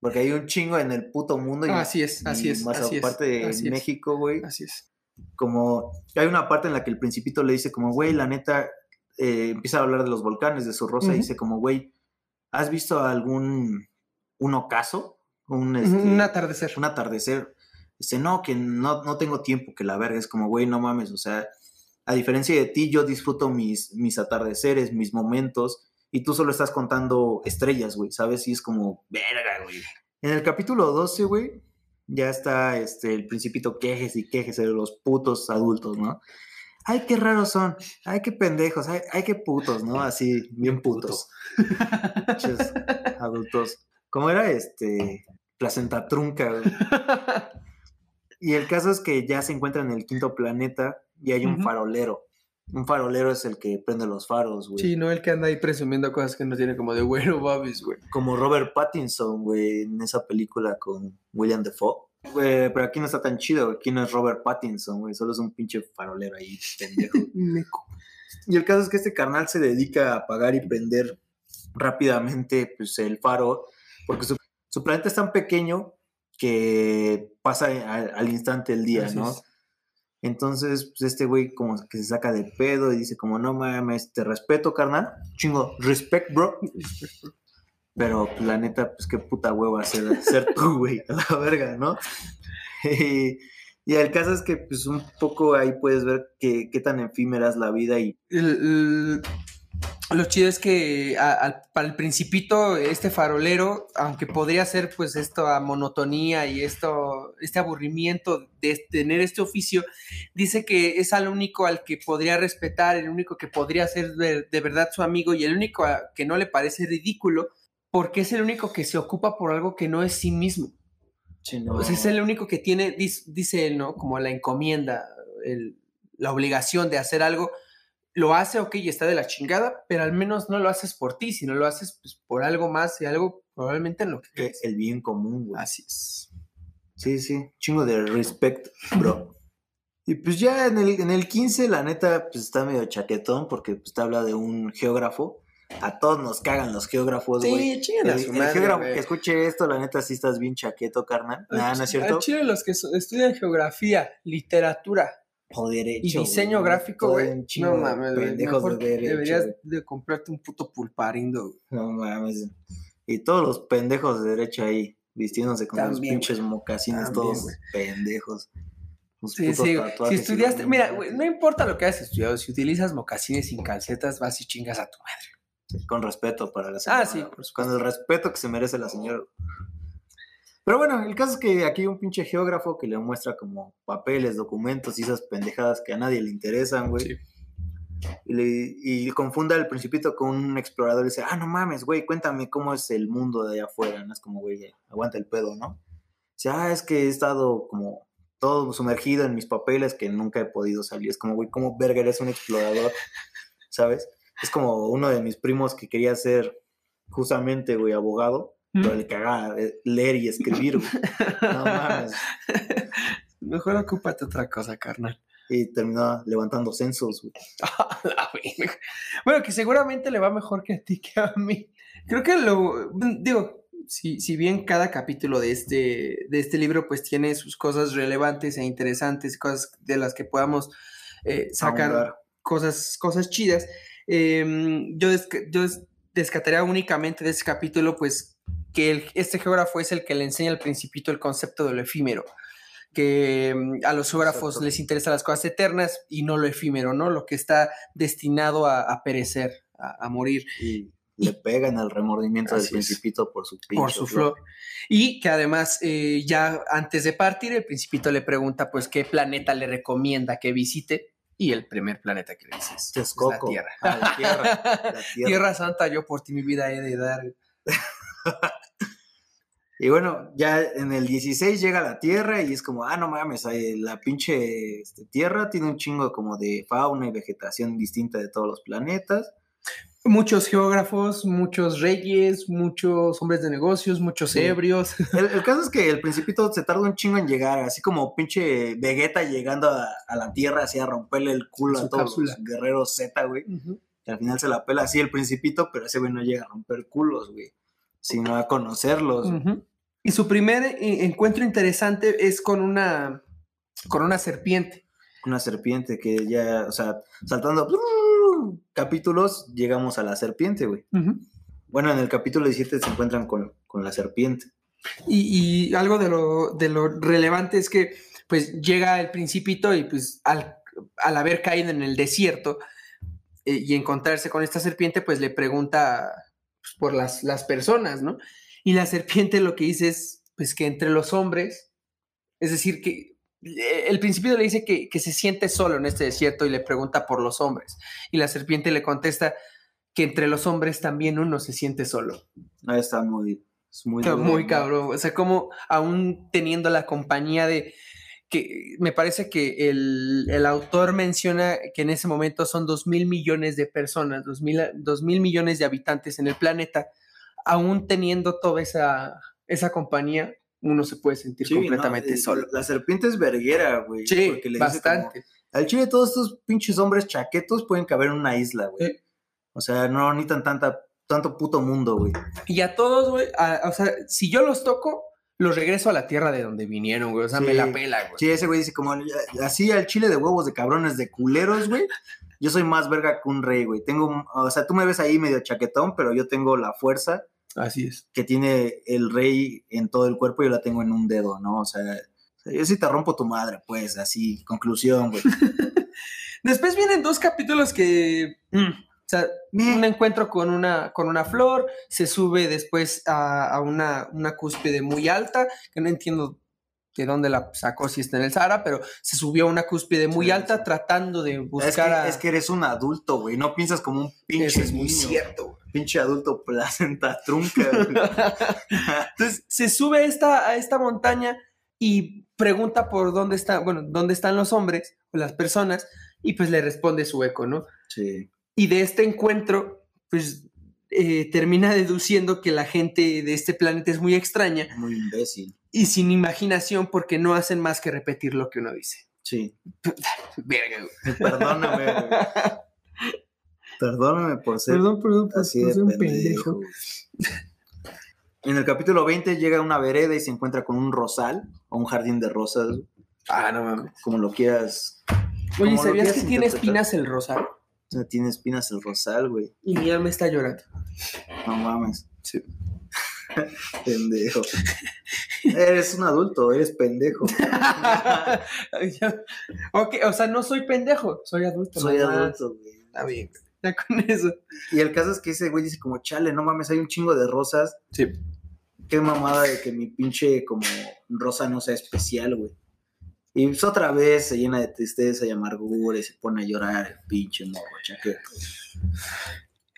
[SPEAKER 1] Porque hay un chingo en el puto mundo. Y,
[SPEAKER 2] Así es, así
[SPEAKER 1] y
[SPEAKER 2] es,
[SPEAKER 1] Más
[SPEAKER 2] así
[SPEAKER 1] aparte
[SPEAKER 2] es.
[SPEAKER 1] México, güey.
[SPEAKER 2] Así es.
[SPEAKER 1] Como hay una parte en la que el principito le dice como, güey, la neta, eh, empieza a hablar de los volcanes, de su rosa, y dice como, güey, ¿has visto algún un ocaso? Un, este,
[SPEAKER 2] Un atardecer.
[SPEAKER 1] un atardecer. Dice, no, que no, no tengo tiempo, que la verga es como, güey, no mames, o sea, a diferencia de ti, yo disfruto mis, mis atardeceres, mis momentos, y tú solo estás contando estrellas, güey, ¿sabes? Y es como, verga, güey. En el capítulo 12, güey, ya está este, el principito quejes y quejes de los putos adultos, ¿no? Ay, qué raros son, ay, qué pendejos, ay, ay qué putos, ¿no? Así, bien putos. Pinches adultos. ¿Cómo era este? Placenta trunca, güey. Y el caso es que ya se encuentra en el quinto planeta y hay un farolero. Un farolero es el que prende los faros, güey.
[SPEAKER 2] Sí, no el que anda ahí presumiendo cosas que no tiene como de güero babis, güey.
[SPEAKER 1] Como Robert Pattinson, güey, en esa película con William Defoe. Güey, pero aquí no está tan chido, aquí no es Robert Pattinson, güey, solo es un pinche farolero ahí, pendejo. Y el caso es que este carnal se dedica a apagar y prender rápidamente pues, el faro, porque su, su planeta es tan pequeño que pasa al, al instante el día,
[SPEAKER 2] Así
[SPEAKER 1] ¿no?
[SPEAKER 2] es.
[SPEAKER 1] Entonces, pues este güey como que se saca de pedo y dice como, no mames, te respeto, carnal. Chingo, respect, bro. Pero pues, la neta, pues qué puta hueva ser, ser tú, güey, a la verga, ¿no? Y, y el caso es que pues un poco ahí puedes ver que, qué tan efímera es la vida y
[SPEAKER 2] lo chido es que para el principito, este farolero, aunque podría ser pues esta monotonía y esto, este aburrimiento de tener este oficio, dice que es al único al que podría respetar, el único que podría ser de, de verdad su amigo y el único que no le parece ridículo, porque es el único que se ocupa por algo que no es sí mismo. O sea, es el único que tiene, dice él, ¿no? Como la encomienda, el- la obligación de hacer algo. Lo hace, ok, y está de la chingada, pero al menos no lo haces por ti, sino lo haces pues, por algo más y algo probablemente en lo que crees.
[SPEAKER 1] el bien común, güey.
[SPEAKER 2] Así es.
[SPEAKER 1] Sí, sí, chingo de respect, bro. Y pues ya en el, en el 15, la neta, pues está medio chaquetón porque pues te habla de un geógrafo. A todos nos cagan los geógrafos, güey.
[SPEAKER 2] Sí,
[SPEAKER 1] El,
[SPEAKER 2] su
[SPEAKER 1] el geógrafo que escuche esto, la neta, sí estás bien chaqueto, carnal. Nada, ¿no es cierto?
[SPEAKER 2] chile, los que estudian geografía, literatura
[SPEAKER 1] O derecho.
[SPEAKER 2] y diseño
[SPEAKER 1] güey.
[SPEAKER 2] gráfico, güey. No mames, güey. Mejor
[SPEAKER 1] de derecho,
[SPEAKER 2] deberías de comprarte un puto pulparindo. güey.
[SPEAKER 1] No mames. Y todos los pendejos de derecho ahí, vistiéndose con los pinches mocasines todos pendejos.
[SPEAKER 2] Sí, sí. Si estudiaste, mira, güey, no importa lo que hayas estudiado, si utilizas mocasines sin calcetas, vas y chingas a tu madre.
[SPEAKER 1] Con respeto para la señora.
[SPEAKER 2] Ah, sí.
[SPEAKER 1] Con el respeto que se merece la señora. Pero bueno, el caso es que aquí hay un pinche geógrafo que le muestra como papeles, documentos y esas pendejadas que a nadie le interesan, güey.
[SPEAKER 2] Sí.
[SPEAKER 1] Y, le- y confunda al principito con un explorador y dice, ah, no mames, güey, cuéntame cómo es el mundo de allá afuera. No es como, güey, aguanta el pedo, ¿no? Dice, ah, es que he estado como todo sumergido en mis papeles que nunca he podido salir. Es como, güey, ¿cómo verga eres un explorador? ¿Sabes? Es como uno de mis primos que quería ser justamente, güey, abogado, pero le cagaba eh, leer y escribir, güey. No mames.
[SPEAKER 2] Mejor ocúpate otra cosa, carnal.
[SPEAKER 1] Y terminó levantando censos, güey.
[SPEAKER 2] Bueno, que seguramente le va mejor que a ti que a mí. Creo que lo digo, si, si bien cada capítulo de este, de este libro pues tiene sus cosas relevantes e interesantes, cosas de las que podamos eh, sacar cosas, cosas chidas. Em, yo, desca- yo des- descataría únicamente de ese capítulo, pues, que el- este geógrafo es el que le enseña al principito el concepto de lo efímero, que mm, a los geógrafos
[SPEAKER 1] Exacto.
[SPEAKER 2] les interesan las cosas eternas y no lo efímero, ¿no? Lo que está destinado a, a perecer, a, a morir
[SPEAKER 1] Y le pegan el remordimiento del
[SPEAKER 2] es.
[SPEAKER 1] principito por su
[SPEAKER 2] por su flor. Y que además, eh, ya antes de partir, el principito le pregunta, pues, qué planeta le recomienda que visite. Y el primer planeta que le dice es, la. Tierra.
[SPEAKER 1] Ah, la Tierra. La Tierra.
[SPEAKER 2] Tierra Santa, yo por ti mi vida he de dar.
[SPEAKER 1] Y bueno, ya en el 16 llega la Tierra y es como, ah, no mames, la pinche este, Tierra tiene un chingo como de fauna y vegetación distinta de todos los planetas.
[SPEAKER 2] Muchos geógrafos, muchos reyes, muchos hombres de negocios, muchos
[SPEAKER 1] Sí.
[SPEAKER 2] ebrios.
[SPEAKER 1] El, el caso es que el principito se tarda un chingo en llegar, así como pinche Vegeta llegando a, a la Tierra, así a romperle el culo
[SPEAKER 2] Su
[SPEAKER 1] a todos
[SPEAKER 2] cápsula.
[SPEAKER 1] los guerreros Z, güey. Al final se la pela así el principito, pero ese güey no llega a romper culos, güey, sino a conocerlos.
[SPEAKER 2] Y su primer eh, encuentro interesante es con una, con una serpiente.
[SPEAKER 1] Una serpiente que ya, o sea, saltando capítulos, llegamos a la serpiente, güey. Bueno, en el capítulo 17 se encuentran con, con la serpiente.
[SPEAKER 2] Y, y algo de lo, de lo relevante es que pues llega el principito y pues al, al haber caído en el desierto eh, y encontrarse con esta serpiente, pues le pregunta pues, por las, las personas, ¿no? Y la serpiente lo que dice es pues que entre los hombres, es decir, que el principito le dice que, que se siente solo en este desierto y le pregunta por los hombres. Y la serpiente le contesta que entre los hombres también uno se siente solo.
[SPEAKER 1] Ah, está muy, es muy,
[SPEAKER 2] Está muy cabrón. O sea, como aún teniendo la compañía de que me parece que el, el autor menciona que en ese momento son dos mil millones de personas, dos mil, dos mil millones de habitantes en el planeta, aún teniendo toda esa, esa compañía, uno se puede sentir
[SPEAKER 1] Sí,
[SPEAKER 2] completamente
[SPEAKER 1] no, eh,
[SPEAKER 2] solo.
[SPEAKER 1] La serpiente es verguera, güey.
[SPEAKER 2] Sí,
[SPEAKER 1] porque le dice como,
[SPEAKER 2] bastante.
[SPEAKER 1] Al chile todos estos pinches hombres chaquetos pueden caber en una isla, güey. O sea, no necesitan tanta, tanto puto mundo, güey.
[SPEAKER 2] Y a todos, güey, o sea, si yo los toco, los regreso a la tierra de donde vinieron, güey. O sea, me la pela, güey.
[SPEAKER 1] Sí, ese güey dice como, así al chile de huevos de cabrones de culeros, güey. Yo soy más verga que un rey, güey. Tengo, o sea, tú me ves ahí medio chaquetón, pero yo tengo la fuerza
[SPEAKER 2] Así es.
[SPEAKER 1] que tiene el rey en todo el cuerpo y yo la tengo en un dedo, ¿no? O sea, yo sí te rompo tu madre, pues, así, conclusión, güey.
[SPEAKER 2] Después vienen dos capítulos que. mm, o sea, un encuentro con una, con una flor, se sube después a, a una, una cúspide muy alta, que no entiendo de dónde la sacó, si está en el Sahara, pero se subió a una cúspide muy
[SPEAKER 1] Sí,
[SPEAKER 2] alta
[SPEAKER 1] sí.
[SPEAKER 2] tratando de buscar
[SPEAKER 1] Es que,
[SPEAKER 2] a...
[SPEAKER 1] es que eres un adulto, güey. No piensas como un pinche
[SPEAKER 2] Eso es muy
[SPEAKER 1] niño.
[SPEAKER 2] cierto. güey.
[SPEAKER 1] Pinche adulto placenta trunca.
[SPEAKER 2] Entonces se sube a esta, a esta montaña y pregunta por dónde está, bueno, dónde están los hombres o las personas, y pues le responde su eco, ¿no?
[SPEAKER 1] Sí.
[SPEAKER 2] Y de este encuentro, pues eh, termina deduciendo que la gente de este planeta es muy extraña
[SPEAKER 1] Muy imbécil.
[SPEAKER 2] Y sin imaginación porque no hacen más que repetir lo que uno dice.
[SPEAKER 1] Sí.
[SPEAKER 2] Verga, güey.
[SPEAKER 1] Perdóname, güey. Perdóname por ser
[SPEAKER 2] Perdón, perdón, por,
[SPEAKER 1] así
[SPEAKER 2] por
[SPEAKER 1] de
[SPEAKER 2] ser un
[SPEAKER 1] pendejo.
[SPEAKER 2] pendejo.
[SPEAKER 1] En el capítulo 20 llega a una vereda y se encuentra con un rosal o un jardín de rosas,
[SPEAKER 2] Ah, no mames.
[SPEAKER 1] como lo quieras.
[SPEAKER 2] Oye, ¿sabías que tiene espinas el rosal?
[SPEAKER 1] O sea, tiene espinas el rosal, güey.
[SPEAKER 2] Y mi alma está llorando.
[SPEAKER 1] No mames.
[SPEAKER 2] Sí.
[SPEAKER 1] pendejo. Eres un adulto, eres pendejo.
[SPEAKER 2] ok, o sea, no soy pendejo, soy adulto.
[SPEAKER 1] Soy adulto, güey.
[SPEAKER 2] Está bien, ya con eso.
[SPEAKER 1] Y el caso es que ese güey dice como, chale, no mames, hay un chingo de rosas.
[SPEAKER 2] Sí.
[SPEAKER 1] Qué mamada de que mi pinche como rosa no sea especial, güey. Y pues otra vez se llena de tristeza y amargura y se pone a llorar el pinche morro chaqueto.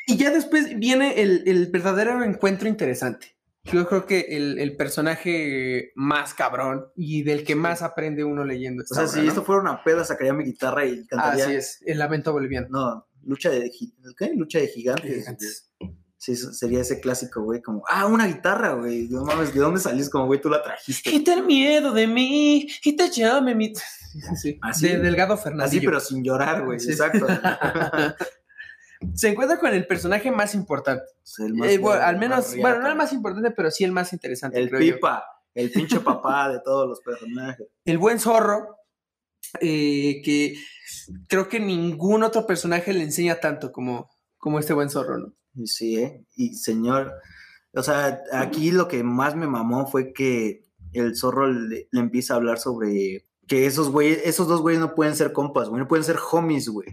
[SPEAKER 2] Y ya después viene el, el verdadero encuentro interesante. Yo creo que el, el personaje más cabrón y del que más aprende uno leyendo
[SPEAKER 1] O sea,
[SPEAKER 2] obra,
[SPEAKER 1] si
[SPEAKER 2] ¿no?
[SPEAKER 1] esto fuera una peda, sacaría mi guitarra y cantaría.
[SPEAKER 2] Así es, el lamento boliviano.
[SPEAKER 1] No, lucha de, ¿qué? Lucha de gigantes.
[SPEAKER 2] Gigantes.
[SPEAKER 1] Sí, sería ese clásico, güey, como, ah, una guitarra, güey. No mames, ¿de dónde salís? Como, güey, tú la trajiste.
[SPEAKER 2] Quita el miedo de mí y te llame mi... Sí, sí, sí.
[SPEAKER 1] Así.
[SPEAKER 2] De Delgado Fernández.
[SPEAKER 1] Así, pero sin llorar, güey.
[SPEAKER 2] Sí.
[SPEAKER 1] Exacto.
[SPEAKER 2] Se encuentra con el personaje más importante.
[SPEAKER 1] El más-
[SPEAKER 2] Eh, bueno, al menos, bueno, no el más importante, pero sí el más interesante,
[SPEAKER 1] El
[SPEAKER 2] creo yo.
[SPEAKER 1] pipa, el pinche papá de todos los personajes.
[SPEAKER 2] El buen zorro eh, que creo que ningún otro personaje le enseña tanto como, como este buen zorro, ¿no?
[SPEAKER 1] Sí, ¿eh? Y señor, o sea, aquí lo que más me mamó fue que el zorro le, le empieza a hablar sobre que esos esos dos güeyes no pueden ser compas, güey, no pueden ser homies, güey.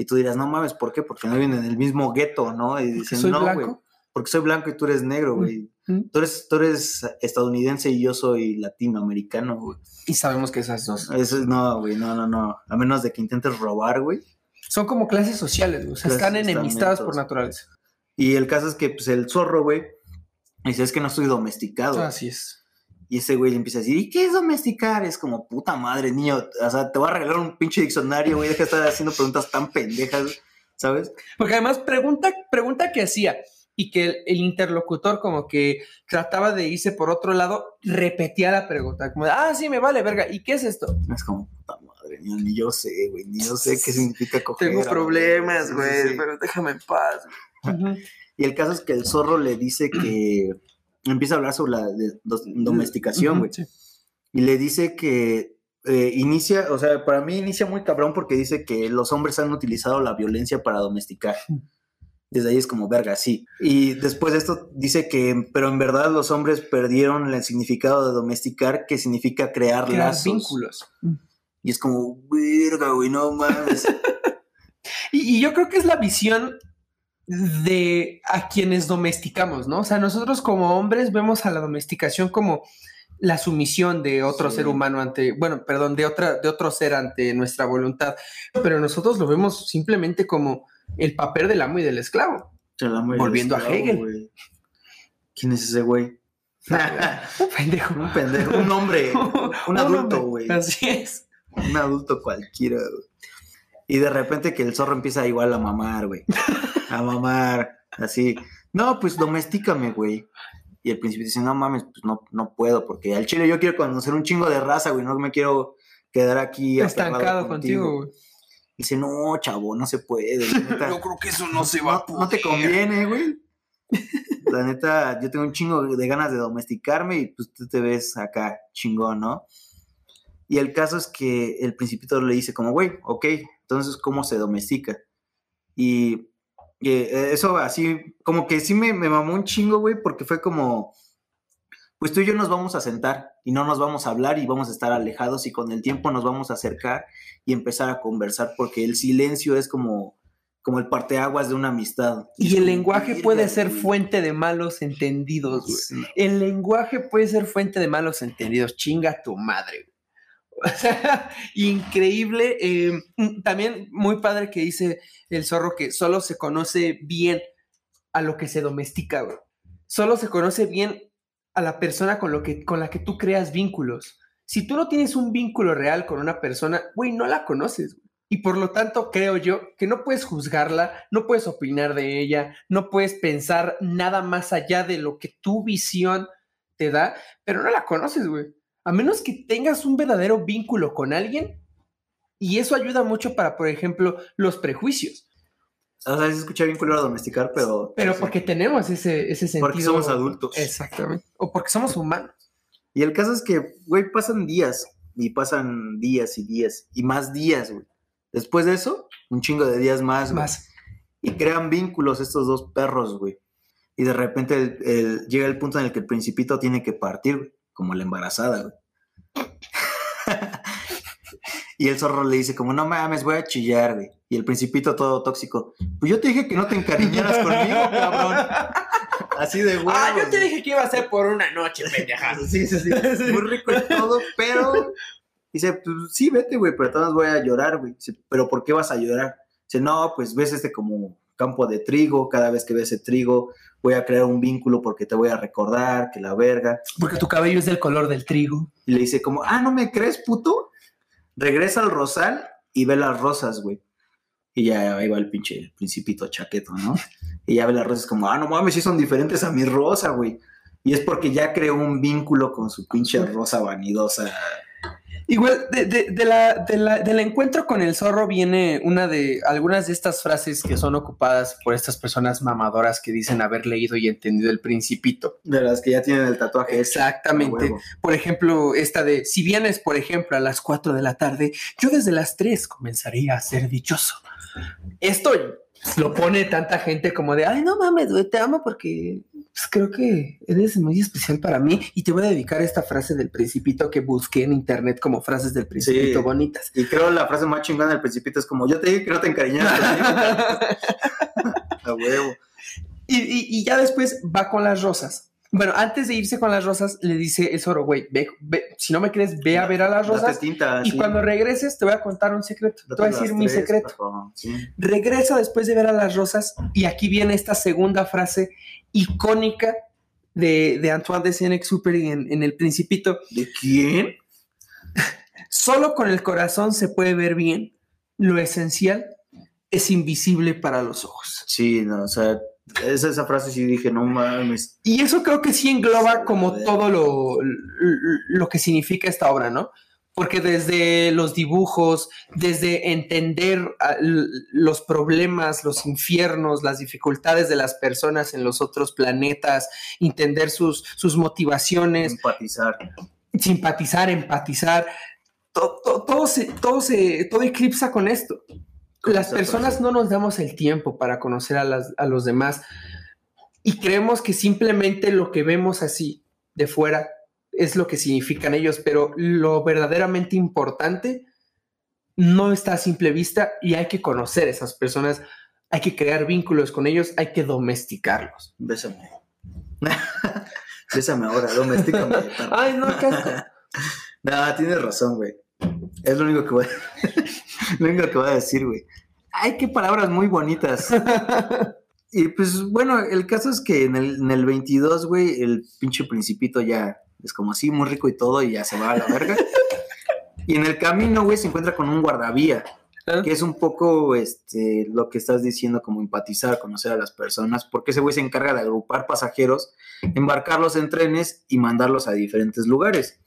[SPEAKER 1] Y tú dirás, no mames, ¿por qué? Porque no viven en el mismo gueto, ¿no? Y dicen,
[SPEAKER 2] soy
[SPEAKER 1] no, güey, porque soy blanco y tú eres negro, güey.
[SPEAKER 2] Mm.
[SPEAKER 1] Tú eres, tú eres estadounidense y yo soy latinoamericano, güey.
[SPEAKER 2] Y sabemos que esas dos
[SPEAKER 1] Eso es, no, güey, no, no, no. A menos de que intentes robar, güey.
[SPEAKER 2] son como clases sociales, güey. O sea,
[SPEAKER 1] Clases,
[SPEAKER 2] están enemistadas por naturaleza.
[SPEAKER 1] Y el caso es que, pues, el zorro, güey, dice, es que no estoy domesticado.
[SPEAKER 2] Así es.
[SPEAKER 1] Y ese güey le empieza a decir, ¿y qué es domesticar? Es como, puta madre, niño. O sea, te voy a regalar un pinche diccionario, güey. Deja de estar haciendo preguntas tan pendejas, ¿sabes?
[SPEAKER 2] Porque además pregunta, pregunta que hacía y que el, el interlocutor como que trataba de irse por otro lado, repetía la pregunta, como de, ah, sí, me vale, verga, ¿y qué es esto?
[SPEAKER 1] Es como, puta madre, niño, ni yo sé, güey. Ni yo sé qué significa coger.
[SPEAKER 2] Tengo problemas, güey,
[SPEAKER 1] Sí, sí.
[SPEAKER 2] pero déjame en paz. güey.
[SPEAKER 1] Y el caso es que el zorro le dice que empieza a hablar sobre la de- dos- domesticación,
[SPEAKER 2] Ujú,
[SPEAKER 1] güey.
[SPEAKER 2] sí.
[SPEAKER 1] Y le dice que eh, inicia, o sea, para mí inicia muy cabrón porque dice que los hombres han utilizado la violencia para domesticar. Desde ahí es como verga, sí. Y después de esto dice que, pero en verdad los hombres perdieron el significado de domesticar, que significa crear,
[SPEAKER 2] Crear
[SPEAKER 1] lazos.
[SPEAKER 2] vínculos.
[SPEAKER 1] Y es como, verga, güey, no mames.
[SPEAKER 2] Y, y yo creo que es la visión de a quienes domesticamos, ¿no? O sea, nosotros como hombres vemos a la domesticación como la sumisión de otro
[SPEAKER 1] Sí.
[SPEAKER 2] ser humano ante, bueno, perdón, de otra, de otro ser ante nuestra voluntad, pero nosotros lo vemos simplemente como el papel del amo y del esclavo. Volviendo a
[SPEAKER 1] esclavo,
[SPEAKER 2] Hegel.
[SPEAKER 1] ¿Quién es ese güey?
[SPEAKER 2] Un pendejo.
[SPEAKER 1] un pendejo, un hombre, un adulto,
[SPEAKER 2] hombre.
[SPEAKER 1] güey.
[SPEAKER 2] Así es.
[SPEAKER 1] Un adulto cualquiera, güey. Y de repente que el zorro empieza igual a mamar, güey. A mamar, así. No, pues domestícame, güey. Y el príncipe dice, no mames, pues no, no puedo, porque al chile yo quiero conocer un chingo de raza, güey. No me quiero quedar aquí
[SPEAKER 2] Estancado contigo, güey.
[SPEAKER 1] Dice, no, chavo, no se puede. neta,
[SPEAKER 2] creo que eso no se
[SPEAKER 1] no, no te conviene, güey. La neta, yo tengo un chingo de ganas de domesticarme y pues tú te ves acá chingón, ¿no? Y el caso es que el principito le dice como, güey, ok, entonces, ¿cómo se domestica? Y, y, eh, eso así, como que sí me, me mamó un chingo, güey, porque fue como, pues tú y yo nos vamos a sentar y no nos vamos a hablar y vamos a estar alejados y con el tiempo nos vamos a acercar y empezar a conversar porque el silencio es como, como el parteaguas de una amistad.
[SPEAKER 2] Y el lenguaje
[SPEAKER 1] "Verga,
[SPEAKER 2] puede ser
[SPEAKER 1] güey".
[SPEAKER 2] fuente de malos entendidos, güey. El lenguaje puede ser fuente de malos entendidos. Chinga tu madre. increíble. eh, también muy padre que dice el zorro que solo se conoce bien a lo que se domestica. Solo se conoce bien a la persona con, lo que, con la que tú creas vínculos. Si tú no tienes un vínculo real con una persona, güey, no la conoces. güey. Y por lo tanto, creo yo que no puedes juzgarla, no puedes opinar de ella, no puedes pensar nada más allá de lo que tu visión te da, pero no la conoces, güey. A menos que tengas un verdadero vínculo con alguien, y eso ayuda mucho para, por ejemplo, los prejuicios.
[SPEAKER 1] O sea, se escucha bien culero domesticar, pero...
[SPEAKER 2] Pero
[SPEAKER 1] sí.
[SPEAKER 2] porque tenemos ese, ese sentido.
[SPEAKER 1] Porque somos adultos.
[SPEAKER 2] Exactamente. O porque somos humanos.
[SPEAKER 1] Y el caso es que, güey, pasan días y pasan días y días y más días, güey. Después de eso, un chingo de días más, güey.
[SPEAKER 2] Más.
[SPEAKER 1] Y crean vínculos estos dos perros, güey. Y de repente el- el- llega el punto en el que el principito tiene que partir, güey, como la embarazada, güey. y el zorro le dice como, no mames, voy a chillar, güey. Y el principito todo tóxico, pues yo te dije que no te encariñaras conmigo, cabrón. Así de güey.
[SPEAKER 2] Ah, yo te dije que iba a ser por una noche, pendeja.
[SPEAKER 1] Sí, sí, sí. Muy rico y todo, pero. Dice, pues sí, vete, güey, pero todas voy a llorar, güey. Dice, pero ¿por qué vas a llorar? Dice, no, pues ves este como campo de trigo, cada vez que ves ese trigo voy a crear un vínculo porque te voy a recordar que la verga.
[SPEAKER 2] Porque tu cabello es del color del trigo.
[SPEAKER 1] Y le dice como, ah, ¿no me crees, puto? Regresa al rosal y ve las rosas, güey. Y ya ahí va el pinche principito chaqueto, ¿no? Y ya ve las rosas como, ah, no mames, sí son diferentes a mi rosa, güey. Y es porque ya creó un vínculo con su pinche rosa vanidosa.
[SPEAKER 2] Igual, de, de- de la, de la- del encuentro con el zorro viene una de algunas de estas frases que son ocupadas por estas personas mamadoras que dicen haber leído y entendido el principito.
[SPEAKER 1] De las que ya tienen el tatuaje.
[SPEAKER 2] Exactamente. Por ejemplo, esta de, si vienes, por ejemplo, a las 4 de la tarde, yo desde las 3 comenzaría a ser dichoso. Esto lo pone tanta gente como de, ay, no mames, güey, te amo porque pues, creo que eres muy especial para mí y te voy a dedicar esta frase del principito que busqué en internet como frases del principito
[SPEAKER 1] Sí.
[SPEAKER 2] bonitas.
[SPEAKER 1] Y creo la frase más chingona del principito es como, yo te dije que no te encariñaras conmigo". A huevo.
[SPEAKER 2] Y, y- y ya después va con las rosas. Bueno, antes de irse con las rosas, le dice el zorro, güey, ve, ve, si no me crees, ve a ver a las rosas.
[SPEAKER 1] tinta,
[SPEAKER 2] Y
[SPEAKER 1] sí.
[SPEAKER 2] cuando regreses, te voy a contar un secreto. Te voy a decir mi
[SPEAKER 1] tres,
[SPEAKER 2] secreto.
[SPEAKER 1] sí.
[SPEAKER 2] Regresa después de ver a las rosas y aquí viene esta segunda frase icónica de, de Antoine de Saint-Exupéry en, en El Principito.
[SPEAKER 1] ¿De quién?
[SPEAKER 2] Solo con el corazón se puede ver bien. Lo esencial es invisible para los ojos.
[SPEAKER 1] Sí, no, o sea, esa, esa frase sí dije, no mames.
[SPEAKER 2] Y eso creo que sí engloba como todo lo, lo que significa esta obra, ¿no? Porque desde los dibujos, desde entender los problemas, los infiernos, las dificultades de las personas en los otros planetas, entender sus, sus motivaciones,
[SPEAKER 1] Empatizar.
[SPEAKER 2] simpatizar, empatizar, to- to- todo, se, todo, se, todo eclipsa con esto. Las personas no nos damos el tiempo para conocer a, las- a los demás y creemos que simplemente lo que vemos así de fuera es lo que significan ellos, pero lo verdaderamente importante no está a simple vista y hay que conocer a esas personas, hay que crear vínculos con ellos, hay que domesticarlos.
[SPEAKER 1] Bésame. Bésame ahora, domestícame.
[SPEAKER 2] Ay, no, qué asco.
[SPEAKER 1] No, tienes razón, güey. Es lo único que voy lo único que voy a decir, güey. Ay, qué palabras muy bonitas. Y pues bueno, el caso es que en el, en el 22, güey, el pinche principito ya es como así, muy rico y todo, y ya se va a la verga. Y en el camino, güey, se encuentra con un guardavía,
[SPEAKER 2] Ah.
[SPEAKER 1] que es un poco este, lo que estás diciendo, como empatizar, conocer a las personas, porque ese güey se encarga de agrupar pasajeros, embarcarlos en trenes y mandarlos a diferentes lugares.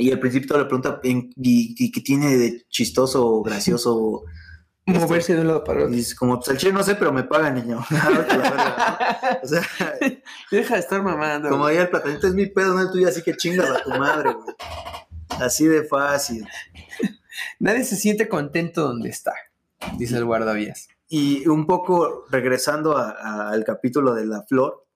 [SPEAKER 1] Y el principito le pregunta, "¿En- ¿y, y qué tiene de chistoso o gracioso?
[SPEAKER 2] Moverse de un lado para
[SPEAKER 1] Y
[SPEAKER 2] otro.
[SPEAKER 1] dice, como, pues el chile no sé, pero me paga, niño. Vete a la verga, ¿no? O sea,
[SPEAKER 2] Deja de estar mamando.
[SPEAKER 1] como ahí el platanito es mi pedo, no el tuyo, así que chingas a tu madre, güey. Así de fácil.
[SPEAKER 2] Nadie se siente contento donde está, dice el guardavías.
[SPEAKER 1] Y un poco regresando a- a- al capítulo de la flor,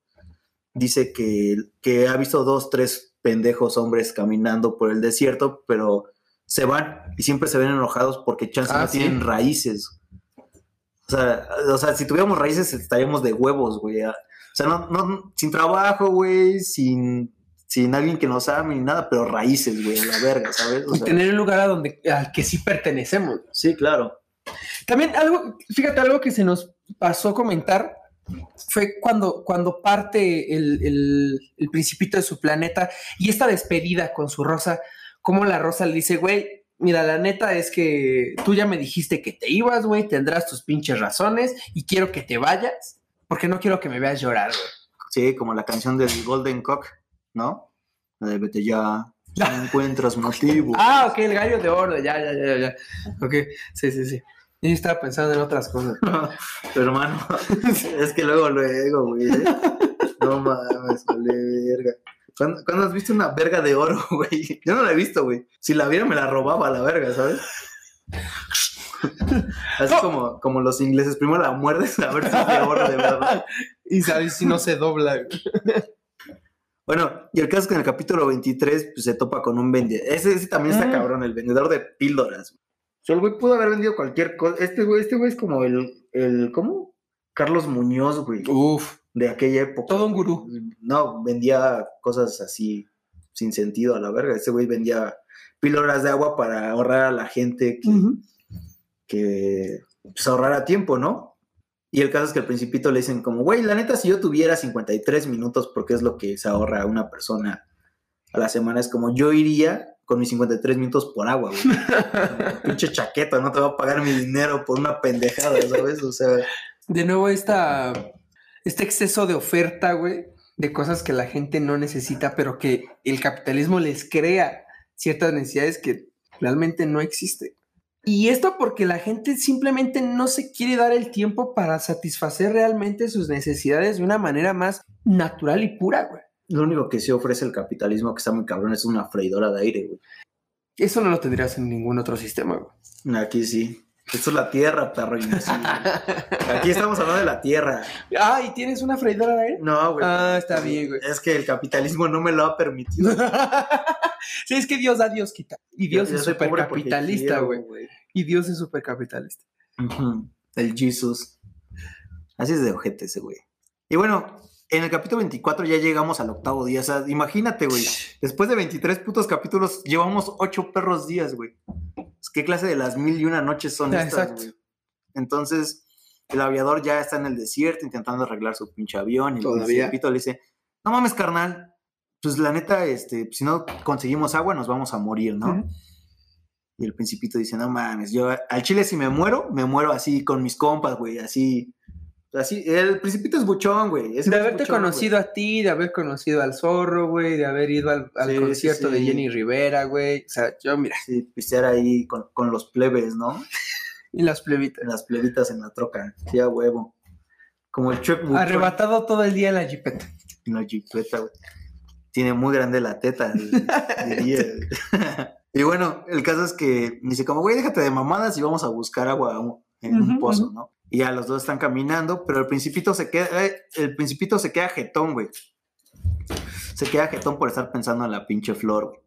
[SPEAKER 1] dice que, que ha visto dos, tres pendejos hombres caminando por el desierto, pero se van y siempre se ven enojados porque chance
[SPEAKER 2] Ah,
[SPEAKER 1] no
[SPEAKER 2] sí.
[SPEAKER 1] tienen raíces. O sea, o sea, si tuviéramos raíces estaríamos de huevos, güey. O sea, no, no, sin trabajo, güey, sin, sin alguien que nos ame ni nada, pero raíces, güey, a la verga, ¿sabes? O
[SPEAKER 2] Y
[SPEAKER 1] sea,
[SPEAKER 2] tener un lugar a donde, al que sí pertenecemos.
[SPEAKER 1] sí, claro.
[SPEAKER 2] También algo, fíjate, algo que se nos pasó a comentar fue cuando, cuando parte el, el- el principito de su planeta y esta despedida con su rosa, como la rosa le dice, güey, mira, la neta es que tú ya me dijiste que te ibas, güey, tendrás tus pinches razones y quiero que te vayas porque no quiero que me veas llorar, güey.
[SPEAKER 1] Sí, como la canción del Golden Cock, ¿no? La de vete ya, no encuentras motivo.
[SPEAKER 2] Ah, ok, el gallo de oro, ya, ya, ya, ya. Ok, sí, sí, sí. Yo estaba pensando en otras cosas.
[SPEAKER 1] Pero hermano, es que luego, luego, güey. ¿eh? No mames, vale verga. ¿Cuándo, cuándo has visto una verga de oro, güey? Yo no la he visto, güey. Si la viera, me la robaba la verga, ¿sabes? Así como, como los ingleses, primero la muerdes a ver si es de oro de verdad.
[SPEAKER 2] Y sabes si no se dobla.
[SPEAKER 1] Bueno, y el caso es que en el capítulo 23 pues, se topa con un vendedor. Ese, ese también está
[SPEAKER 2] Mm.
[SPEAKER 1] cabrón, el vendedor de píldoras. Sea, el güey pudo haber vendido cualquier cosa. Este güey, este güey es como el, el, ¿cómo? Carlos Muñoz, güey,
[SPEAKER 2] Uf,
[SPEAKER 1] de aquella época.
[SPEAKER 2] todo un gurú.
[SPEAKER 1] No, vendía cosas así sin sentido a la verga. Ese güey vendía píldoras de agua para ahorrar a la gente que,
[SPEAKER 2] Ujú.
[SPEAKER 1] que pues, ahorrara tiempo, ¿no? Y el caso es que al principito le dicen como, güey, la neta, si yo tuviera 53 minutos, porque es lo que se ahorra una persona a la semana, es como yo iría con mis 53 minutos por agua, güey. Pinche chaqueta, no te va a pagar mi dinero por una pendejada, ¿sabes? O sea,
[SPEAKER 2] De nuevo, esta, este exceso de oferta, güey, de cosas que la gente no necesita, pero que el capitalismo les crea ciertas necesidades que realmente no existen. Y esto porque la gente simplemente no se quiere dar el tiempo para satisfacer realmente sus necesidades de una manera más natural y pura, güey.
[SPEAKER 1] Lo único que sí ofrece el capitalismo que está muy cabrón es una freidora de aire, güey.
[SPEAKER 2] Eso no lo tendrías en ningún otro sistema, güey.
[SPEAKER 1] Aquí sí. Esto es la tierra, perro imbécil. Aquí estamos hablando de la tierra.
[SPEAKER 2] Ah, ¿y tienes una freidora de aire?
[SPEAKER 1] No, güey.
[SPEAKER 2] Ah, está bien, güey.
[SPEAKER 1] Es que el capitalismo no me lo ha permitido.
[SPEAKER 2] sí, es que Dios da, Dios quita. Y Dios
[SPEAKER 1] Yo
[SPEAKER 2] es supercapitalista, güey. Y Dios es supercapitalista.
[SPEAKER 1] El Jesus. Así es de ojete ese, güey. Y bueno, en el capítulo 24 ya llegamos al octavo día. O sea, imagínate, güey. Después de 23 putos capítulos, llevamos 8 perros días, güey. ¿Qué clase de las mil y una noches son
[SPEAKER 2] Ah,
[SPEAKER 1] estas, güey? Entonces, el aviador ya está en el desierto intentando arreglar su pinche avión. Y el
[SPEAKER 2] Todavía.
[SPEAKER 1] principito le dice, no mames, carnal. Pues la neta, este, si no conseguimos agua, nos vamos a morir, ¿no? Y el principito dice, no mames, yo al chile si me muero, me muero así con mis compas, güey, así. Así, el principito es buchón, güey.
[SPEAKER 2] De haberte
[SPEAKER 1] buchón,
[SPEAKER 2] conocido a ti, de haber conocido al zorro, güey, de haber ido al, al
[SPEAKER 1] Sí, sí,
[SPEAKER 2] concierto de. Jenny Rivera, güey. O sea, yo, mira.
[SPEAKER 1] Sí, pistear ahí con, con los plebes, ¿no?
[SPEAKER 2] y las plebitas.
[SPEAKER 1] Las plebitas en la troca. Sí, a huevo. Como el Chuck
[SPEAKER 2] Arrebatado todo el día en la jipeta.
[SPEAKER 1] en la jipeta, güey. Tiene muy grande la teta, diría. y bueno, el caso es que dice como, güey, déjate de mamadas y vamos a buscar agua en un pozo. ¿no? Y ya los dos están caminando, pero el principito se queda, eh, el principito se queda jetón, güey. Se queda jetón por estar pensando en la pinche flor, güey.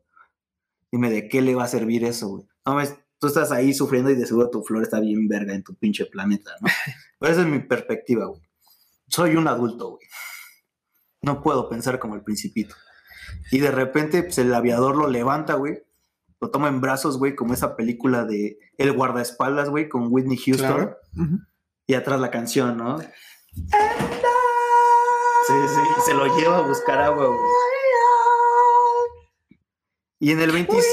[SPEAKER 1] Dime, ¿de qué le va a servir eso, güey? No mames, tú estás ahí sufriendo y de seguro tu flor está bien verga en tu pinche planeta, ¿no? Pero esa es mi perspectiva, güey. Soy un adulto, güey. No puedo pensar como el principito. Y de repente, pues el aviador lo levanta, güey. Lo toma en brazos, güey, como esa película de El guardaespaldas, güey, con Whitney Houston.
[SPEAKER 2] Claro.
[SPEAKER 1] Y atrás la canción, ¿no? Sí, sí, se lo lleva a buscar agua, güey. Y en el 25...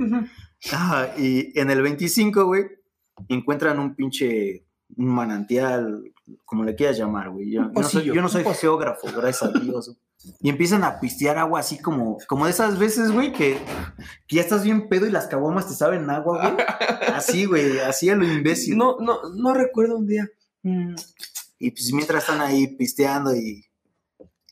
[SPEAKER 2] Ujú.
[SPEAKER 1] Ajá, y en el 25, güey, encuentran un pinche un manantial, como le quieras llamar, güey. Yo, yo no soy, yo no soy geógrafo, gracias a Dios. Y empiezan a pistear agua así como, como de esas veces, güey, que, que ya estás bien pedo y las caguamas te saben agua, güey. Así, güey, así a lo imbécil.
[SPEAKER 2] No, no, no recuerdo un día. Mm,
[SPEAKER 1] Y pues mientras están ahí pisteando y,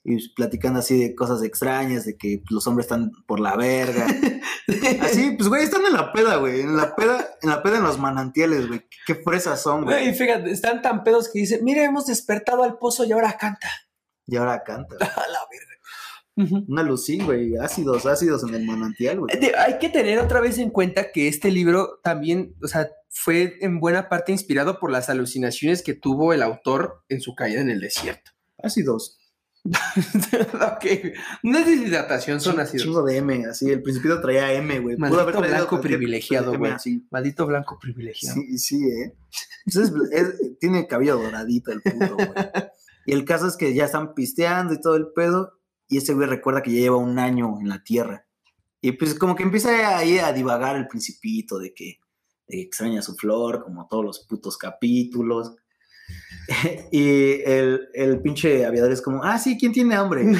[SPEAKER 1] y platicando así de cosas extrañas, de que los hombres están por la verga. Así, pues, güey, están en la peda, güey. En la peda, en la peda en los manantiales, güey. Qué fresas son, güey.
[SPEAKER 2] Güey, fíjate, están tan pedos que dicen, mira, hemos despertado al pozo y ahora canta.
[SPEAKER 1] Y ahora canta.
[SPEAKER 2] A la verga.
[SPEAKER 1] Una lucín, güey. Ácidos, ácidos en el manantial, güey.
[SPEAKER 2] Hay que tener otra vez en cuenta que este libro también, o sea, fue en buena parte inspirado por las alucinaciones que tuvo el autor en su caída en el desierto.
[SPEAKER 1] Ácidos.
[SPEAKER 2] ok, no es deshidratación, son ácidos.
[SPEAKER 1] Chingo de M, así. El principio traía M, güey. Pudo
[SPEAKER 2] Maldito
[SPEAKER 1] haber traído
[SPEAKER 2] blanco privilegiado, güey. Maldito blanco privilegiado.
[SPEAKER 1] Sí, sí, eh. Entonces, es- tiene cabello doradito el puto, güey. Y el caso es que ya están pisteando y todo el pedo. Y ese güey recuerda que ya lleva un año en la tierra. Y pues como que empieza ahí a divagar el principito de que, de que extraña su flor, como todos los putos capítulos. y el, el pinche aviador es como, ah, sí, ¿quién tiene hambre?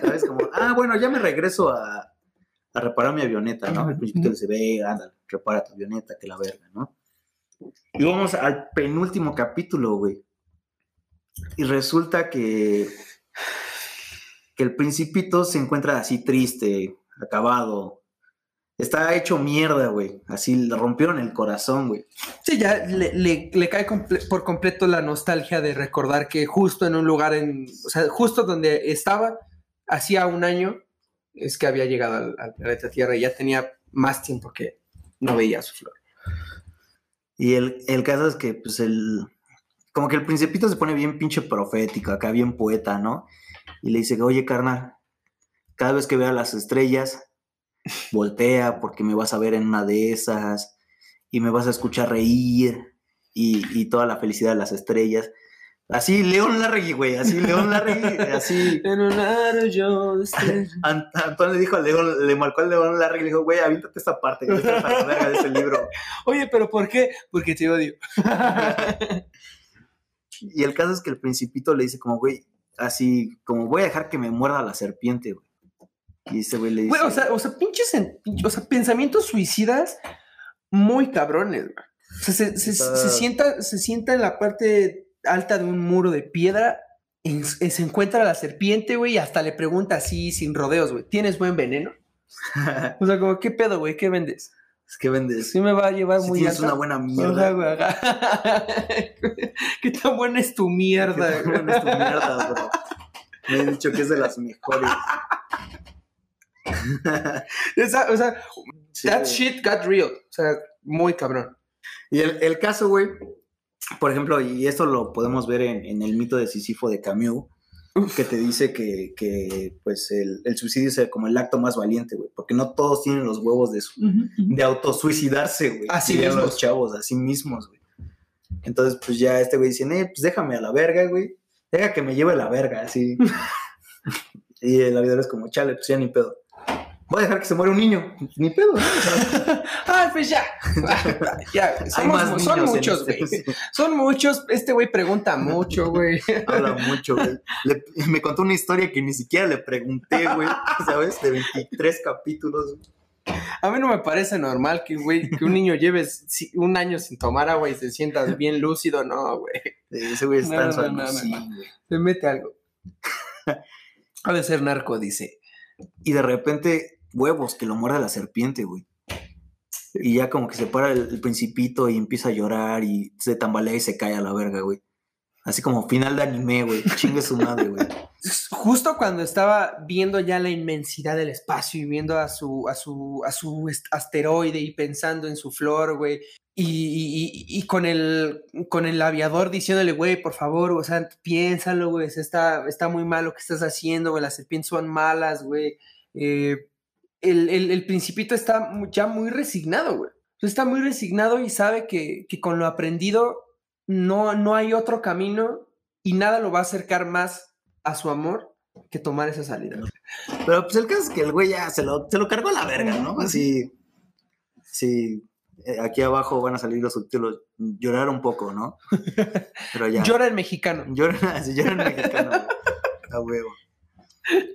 [SPEAKER 1] ¿Sabes? Como, ah, bueno, ya me regreso a, a reparar mi avioneta, ¿no? El principito dice, ve, anda, repara tu avioneta, que la verga, ¿no? Y vamos al penúltimo capítulo, güey. Y resulta que, que el principito se encuentra así triste, acabado. Está hecho mierda, güey. Así le rompieron el corazón, güey.
[SPEAKER 2] Sí, ya le, le- le cae comple- por completo la nostalgia de recordar que justo en un lugar, en, o sea, justo donde estaba, hacía un año, es que había llegado al, al planeta Tierra y ya tenía más tiempo que no veía su flor.
[SPEAKER 1] Y el, el caso es que, pues, el. Como que el principito se pone bien pinche profético, acá bien poeta, ¿no? Y le dice, oye, carnal, cada vez que vea las estrellas, voltea porque me vas a ver en una de esas y me vas a escuchar reír y, y toda la felicidad de las estrellas. Así, León Larregui, güey, así, León Larregui, así.
[SPEAKER 2] En un arroyo.
[SPEAKER 1] Ant- Antón le dijo a León, le marcó al León Larregui y le dijo, güey, aviéntate esta parte, que la verga de ese libro.
[SPEAKER 2] Oye, pero ¿por qué? Porque te odio.
[SPEAKER 1] Y el caso es que el principito le dice como, güey, así, como voy a dejar que me muerda la serpiente, güey. Y ese güey le dice.
[SPEAKER 2] Güey, o sea, o sea, pinches, en- o sea, pensamientos suicidas muy cabrones, güey. O sea, se, se-
[SPEAKER 1] Está-
[SPEAKER 2] se sienta, se sienta en la parte alta de un muro de piedra se encuentra la serpiente, güey, y hasta le pregunta así, sin rodeos, güey, ¿tienes buen veneno? O sea, como, ¿qué pedo, güey? ¿Qué vendes?
[SPEAKER 1] Es que vendes.
[SPEAKER 2] Sí me va a llevar
[SPEAKER 1] Si
[SPEAKER 2] muy alta.
[SPEAKER 1] una buena mierda.
[SPEAKER 2] ajá. ¿Qué tan buena es tu
[SPEAKER 1] Qué
[SPEAKER 2] mierda?
[SPEAKER 1] tan buena es tu mierda, bro. Me han dicho que es de las mejores.
[SPEAKER 2] Esa- o sea,
[SPEAKER 1] Sí,
[SPEAKER 2] that
[SPEAKER 1] güey.
[SPEAKER 2] shit got real. O sea, muy cabrón.
[SPEAKER 1] Y el, el caso, güey, por ejemplo, y esto lo podemos ver en, en el mito de Sísifo de Camus, que te dice que, que, pues el, el suicidio es como el acto más valiente, güey, porque no todos tienen los huevos de, su- de autosuicidarse, güey.
[SPEAKER 2] Así mismos.
[SPEAKER 1] los chavos, así mismos, güey. Entonces, pues ya este güey dice, eh, pues déjame a la verga, güey. Deja que me lleve la verga, así. y el aviador es como, chale, pues ya ni pedo. Voy a dejar que se muera un niño. Ni pedo, ¿no?
[SPEAKER 2] Ah, pues ya. ya, somos- son muchos,
[SPEAKER 1] este-
[SPEAKER 2] güey. Son muchos. Este güey pregunta mucho, güey.
[SPEAKER 1] Habla mucho, güey. Me contó una historia que ni siquiera le pregunté, güey. ¿Sabes? De 23 capítulos.
[SPEAKER 2] A mí no me parece normal que, güey, que un niño lleve un año sin tomar agua y se sienta bien lúcido. No, güey.
[SPEAKER 1] Ese güey está en su
[SPEAKER 2] no, no. Se mete algo. Ha de ser narco, dice.
[SPEAKER 1] Y de repente, huevos, que lo muerde la serpiente, güey. Y ya como que se para el, el principito y empieza a llorar y se tambalea y se cae a la verga, güey. Así como final de anime, güey. Chingue su madre, güey.
[SPEAKER 2] Justo cuando estaba viendo ya la inmensidad del espacio y viendo a su, a su, a su asteroide y pensando en su flor, güey. Y, y- con el con el aviador diciéndole, güey, por favor, o sea, piénsalo, güey, está, está muy mal lo que estás haciendo, güey, las serpientes son malas, güey. Eh, el, el, el principito está ya muy resignado, güey. Está muy resignado y sabe que, que con lo aprendido no, no hay otro camino y nada lo va a acercar más a su amor que tomar esa salida.
[SPEAKER 1] Pero pues el caso es que el güey ya se lo, se lo cargó a la verga, ¿no? Así. Sí. eh, Aquí abajo van a salir los subtítulos. Llorar un poco, ¿no? Pero ya.
[SPEAKER 2] Llora el mexicano.
[SPEAKER 1] Lloran, así lloran mexicano. A huevo.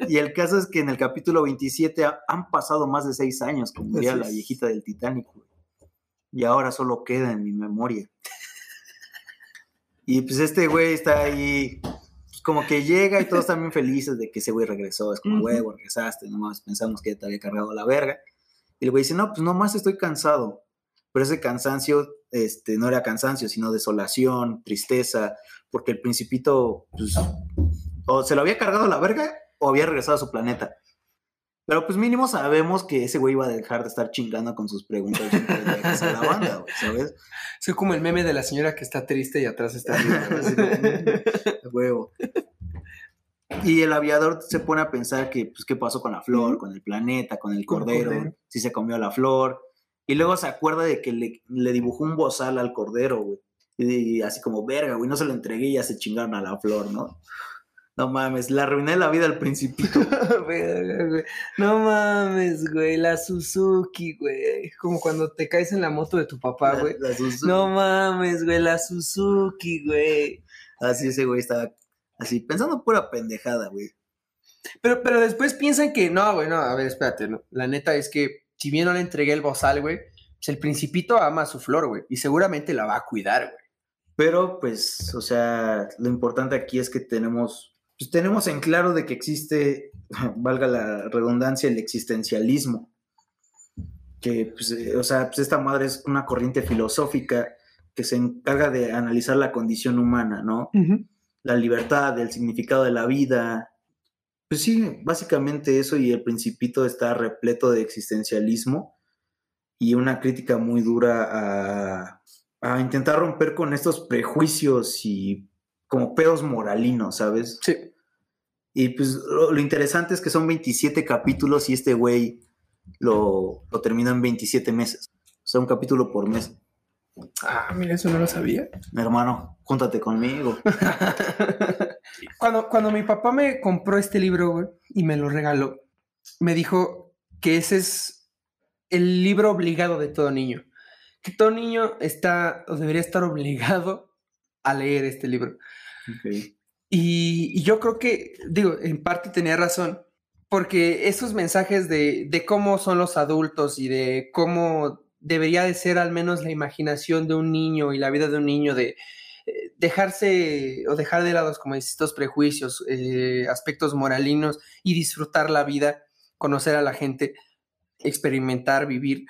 [SPEAKER 1] Y el caso es que en el capítulo 27 ha- han pasado más de seis años, como diría la viejita del Titanic, güey. Y ahora solo queda en mi memoria. Y pues este güey está ahí, pues, como que llega y todos están bien felices de que ese güey regresó. Es como,
[SPEAKER 2] Ujú.
[SPEAKER 1] huevo, regresaste, nomás pensamos que ya te había cargado la verga. Y el güey dice, no, pues nomás estoy cansado. Pero ese cansancio, este, no era cansancio, sino desolación, tristeza, porque el principito, pues, o se lo había cargado la verga o había regresado a su planeta. Pero pues mínimo sabemos que ese güey iba a dejar de estar chingando con sus preguntas pendejas a la banda, güey, ¿sabes?
[SPEAKER 2] Soy como el meme de la señora que está triste y atrás está riendo, como,
[SPEAKER 1] A huevo. Y el aviador se pone a pensar que, pues, qué pasó con la flor, con el planeta, con el cordero,
[SPEAKER 2] cordero.
[SPEAKER 1] si se comió la flor. Y luego se acuerda de que le, le dibujó un bozal al cordero, güey. Y, así como, verga, güey, no se lo entregué y ya se chingaron a la flor, ¿no? No mames, le arruiné la vida al principito.
[SPEAKER 2] No mames, güey, la Suzuki, güey. Como cuando te caes en la moto de tu papá,
[SPEAKER 1] La-
[SPEAKER 2] güey.
[SPEAKER 1] la Suzu-
[SPEAKER 2] No mames, güey, la Suzuki, güey.
[SPEAKER 1] Así ese güey estaba así, pensando pura pendejada, güey.
[SPEAKER 2] Pero, pero después piensan que, no, güey, no, a ver, espérate, no. La neta es que, si bien no le entregué el bozal, güey, pues el principito ama a su flor, güey, y seguramente la va a cuidar, güey.
[SPEAKER 1] Pero, pues, o sea, lo importante aquí es que tenemos, pues tenemos en claro de que existe, valga la redundancia, el existencialismo. Que, pues, eh, o sea, pues esta madre es una corriente filosófica que se encarga de analizar la condición humana, ¿no? La libertad, el significado de la vida. Pues sí, básicamente eso y el principito está repleto de existencialismo y una crítica muy dura a, a intentar romper con estos prejuicios y como pedos moralinos, ¿sabes?
[SPEAKER 2] Sí.
[SPEAKER 1] Y pues lo, lo interesante es que son 27 capítulos y este güey lo, lo termina en 27 meses. O sea, un capítulo por mes.
[SPEAKER 2] Ah, mira, eso no lo sabía.
[SPEAKER 1] Hermano, júntate conmigo.
[SPEAKER 2] cuando, cuando mi papá me compró este libro, güey, y me lo regaló, me dijo que ese es el libro obligado de todo niño. Que todo niño está o debería estar obligado a leer este libro. Y, yo creo que, digo, en parte tenía razón, porque esos mensajes de, de cómo son los adultos y de cómo debería de ser al menos la imaginación de un niño y la vida de un niño de eh, dejarse o dejar de lado, como estos prejuicios, eh, aspectos moralinos y disfrutar la vida, conocer a la gente, experimentar, vivir.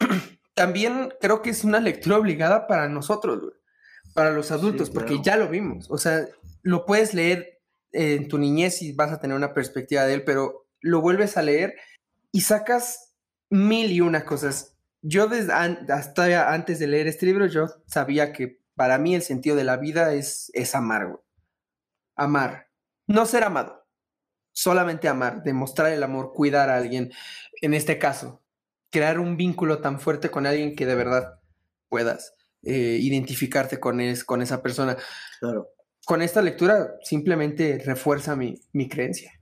[SPEAKER 2] También creo que es una lectura obligada para nosotros, para los adultos, porque
[SPEAKER 1] claro.
[SPEAKER 2] ya lo vimos. O sea, lo puedes leer en tu niñez y vas a tener una perspectiva de él, pero lo vuelves a leer y sacas mil y una cosas. Yo desde an- hasta antes de leer este libro, yo sabía que para mí el sentido de la vida es, es amar, güey. Amar. No ser amado, solamente amar, demostrar el amor, cuidar a alguien. En este caso, crear un vínculo tan fuerte con alguien que de verdad puedas eh, identificarte con, es, con esa persona.
[SPEAKER 1] Claro.
[SPEAKER 2] Con esta lectura simplemente refuerza mi, mi creencia.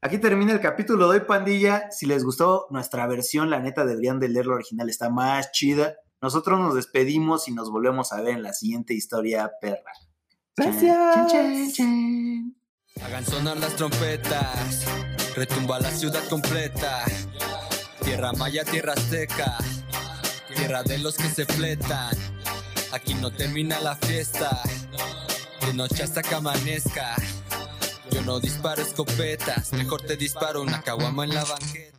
[SPEAKER 1] Aquí termina el capítulo de hoy, pandilla. Si les gustó nuestra versión, la neta deberían de leer la original, está más chida. Nosotros nos despedimos y nos volvemos a ver en la siguiente historia perra.
[SPEAKER 2] Gracias.
[SPEAKER 1] Chan, chan, chan.
[SPEAKER 3] Hagan sonar las trompetas, retumba la ciudad completa. Tierra maya, tierra azteca, tierra de los que se fletan. Aquí no termina la fiesta, de noche hasta que amanezca. Yo no disparo escopetas, mejor te disparo una caguama en la banqueta.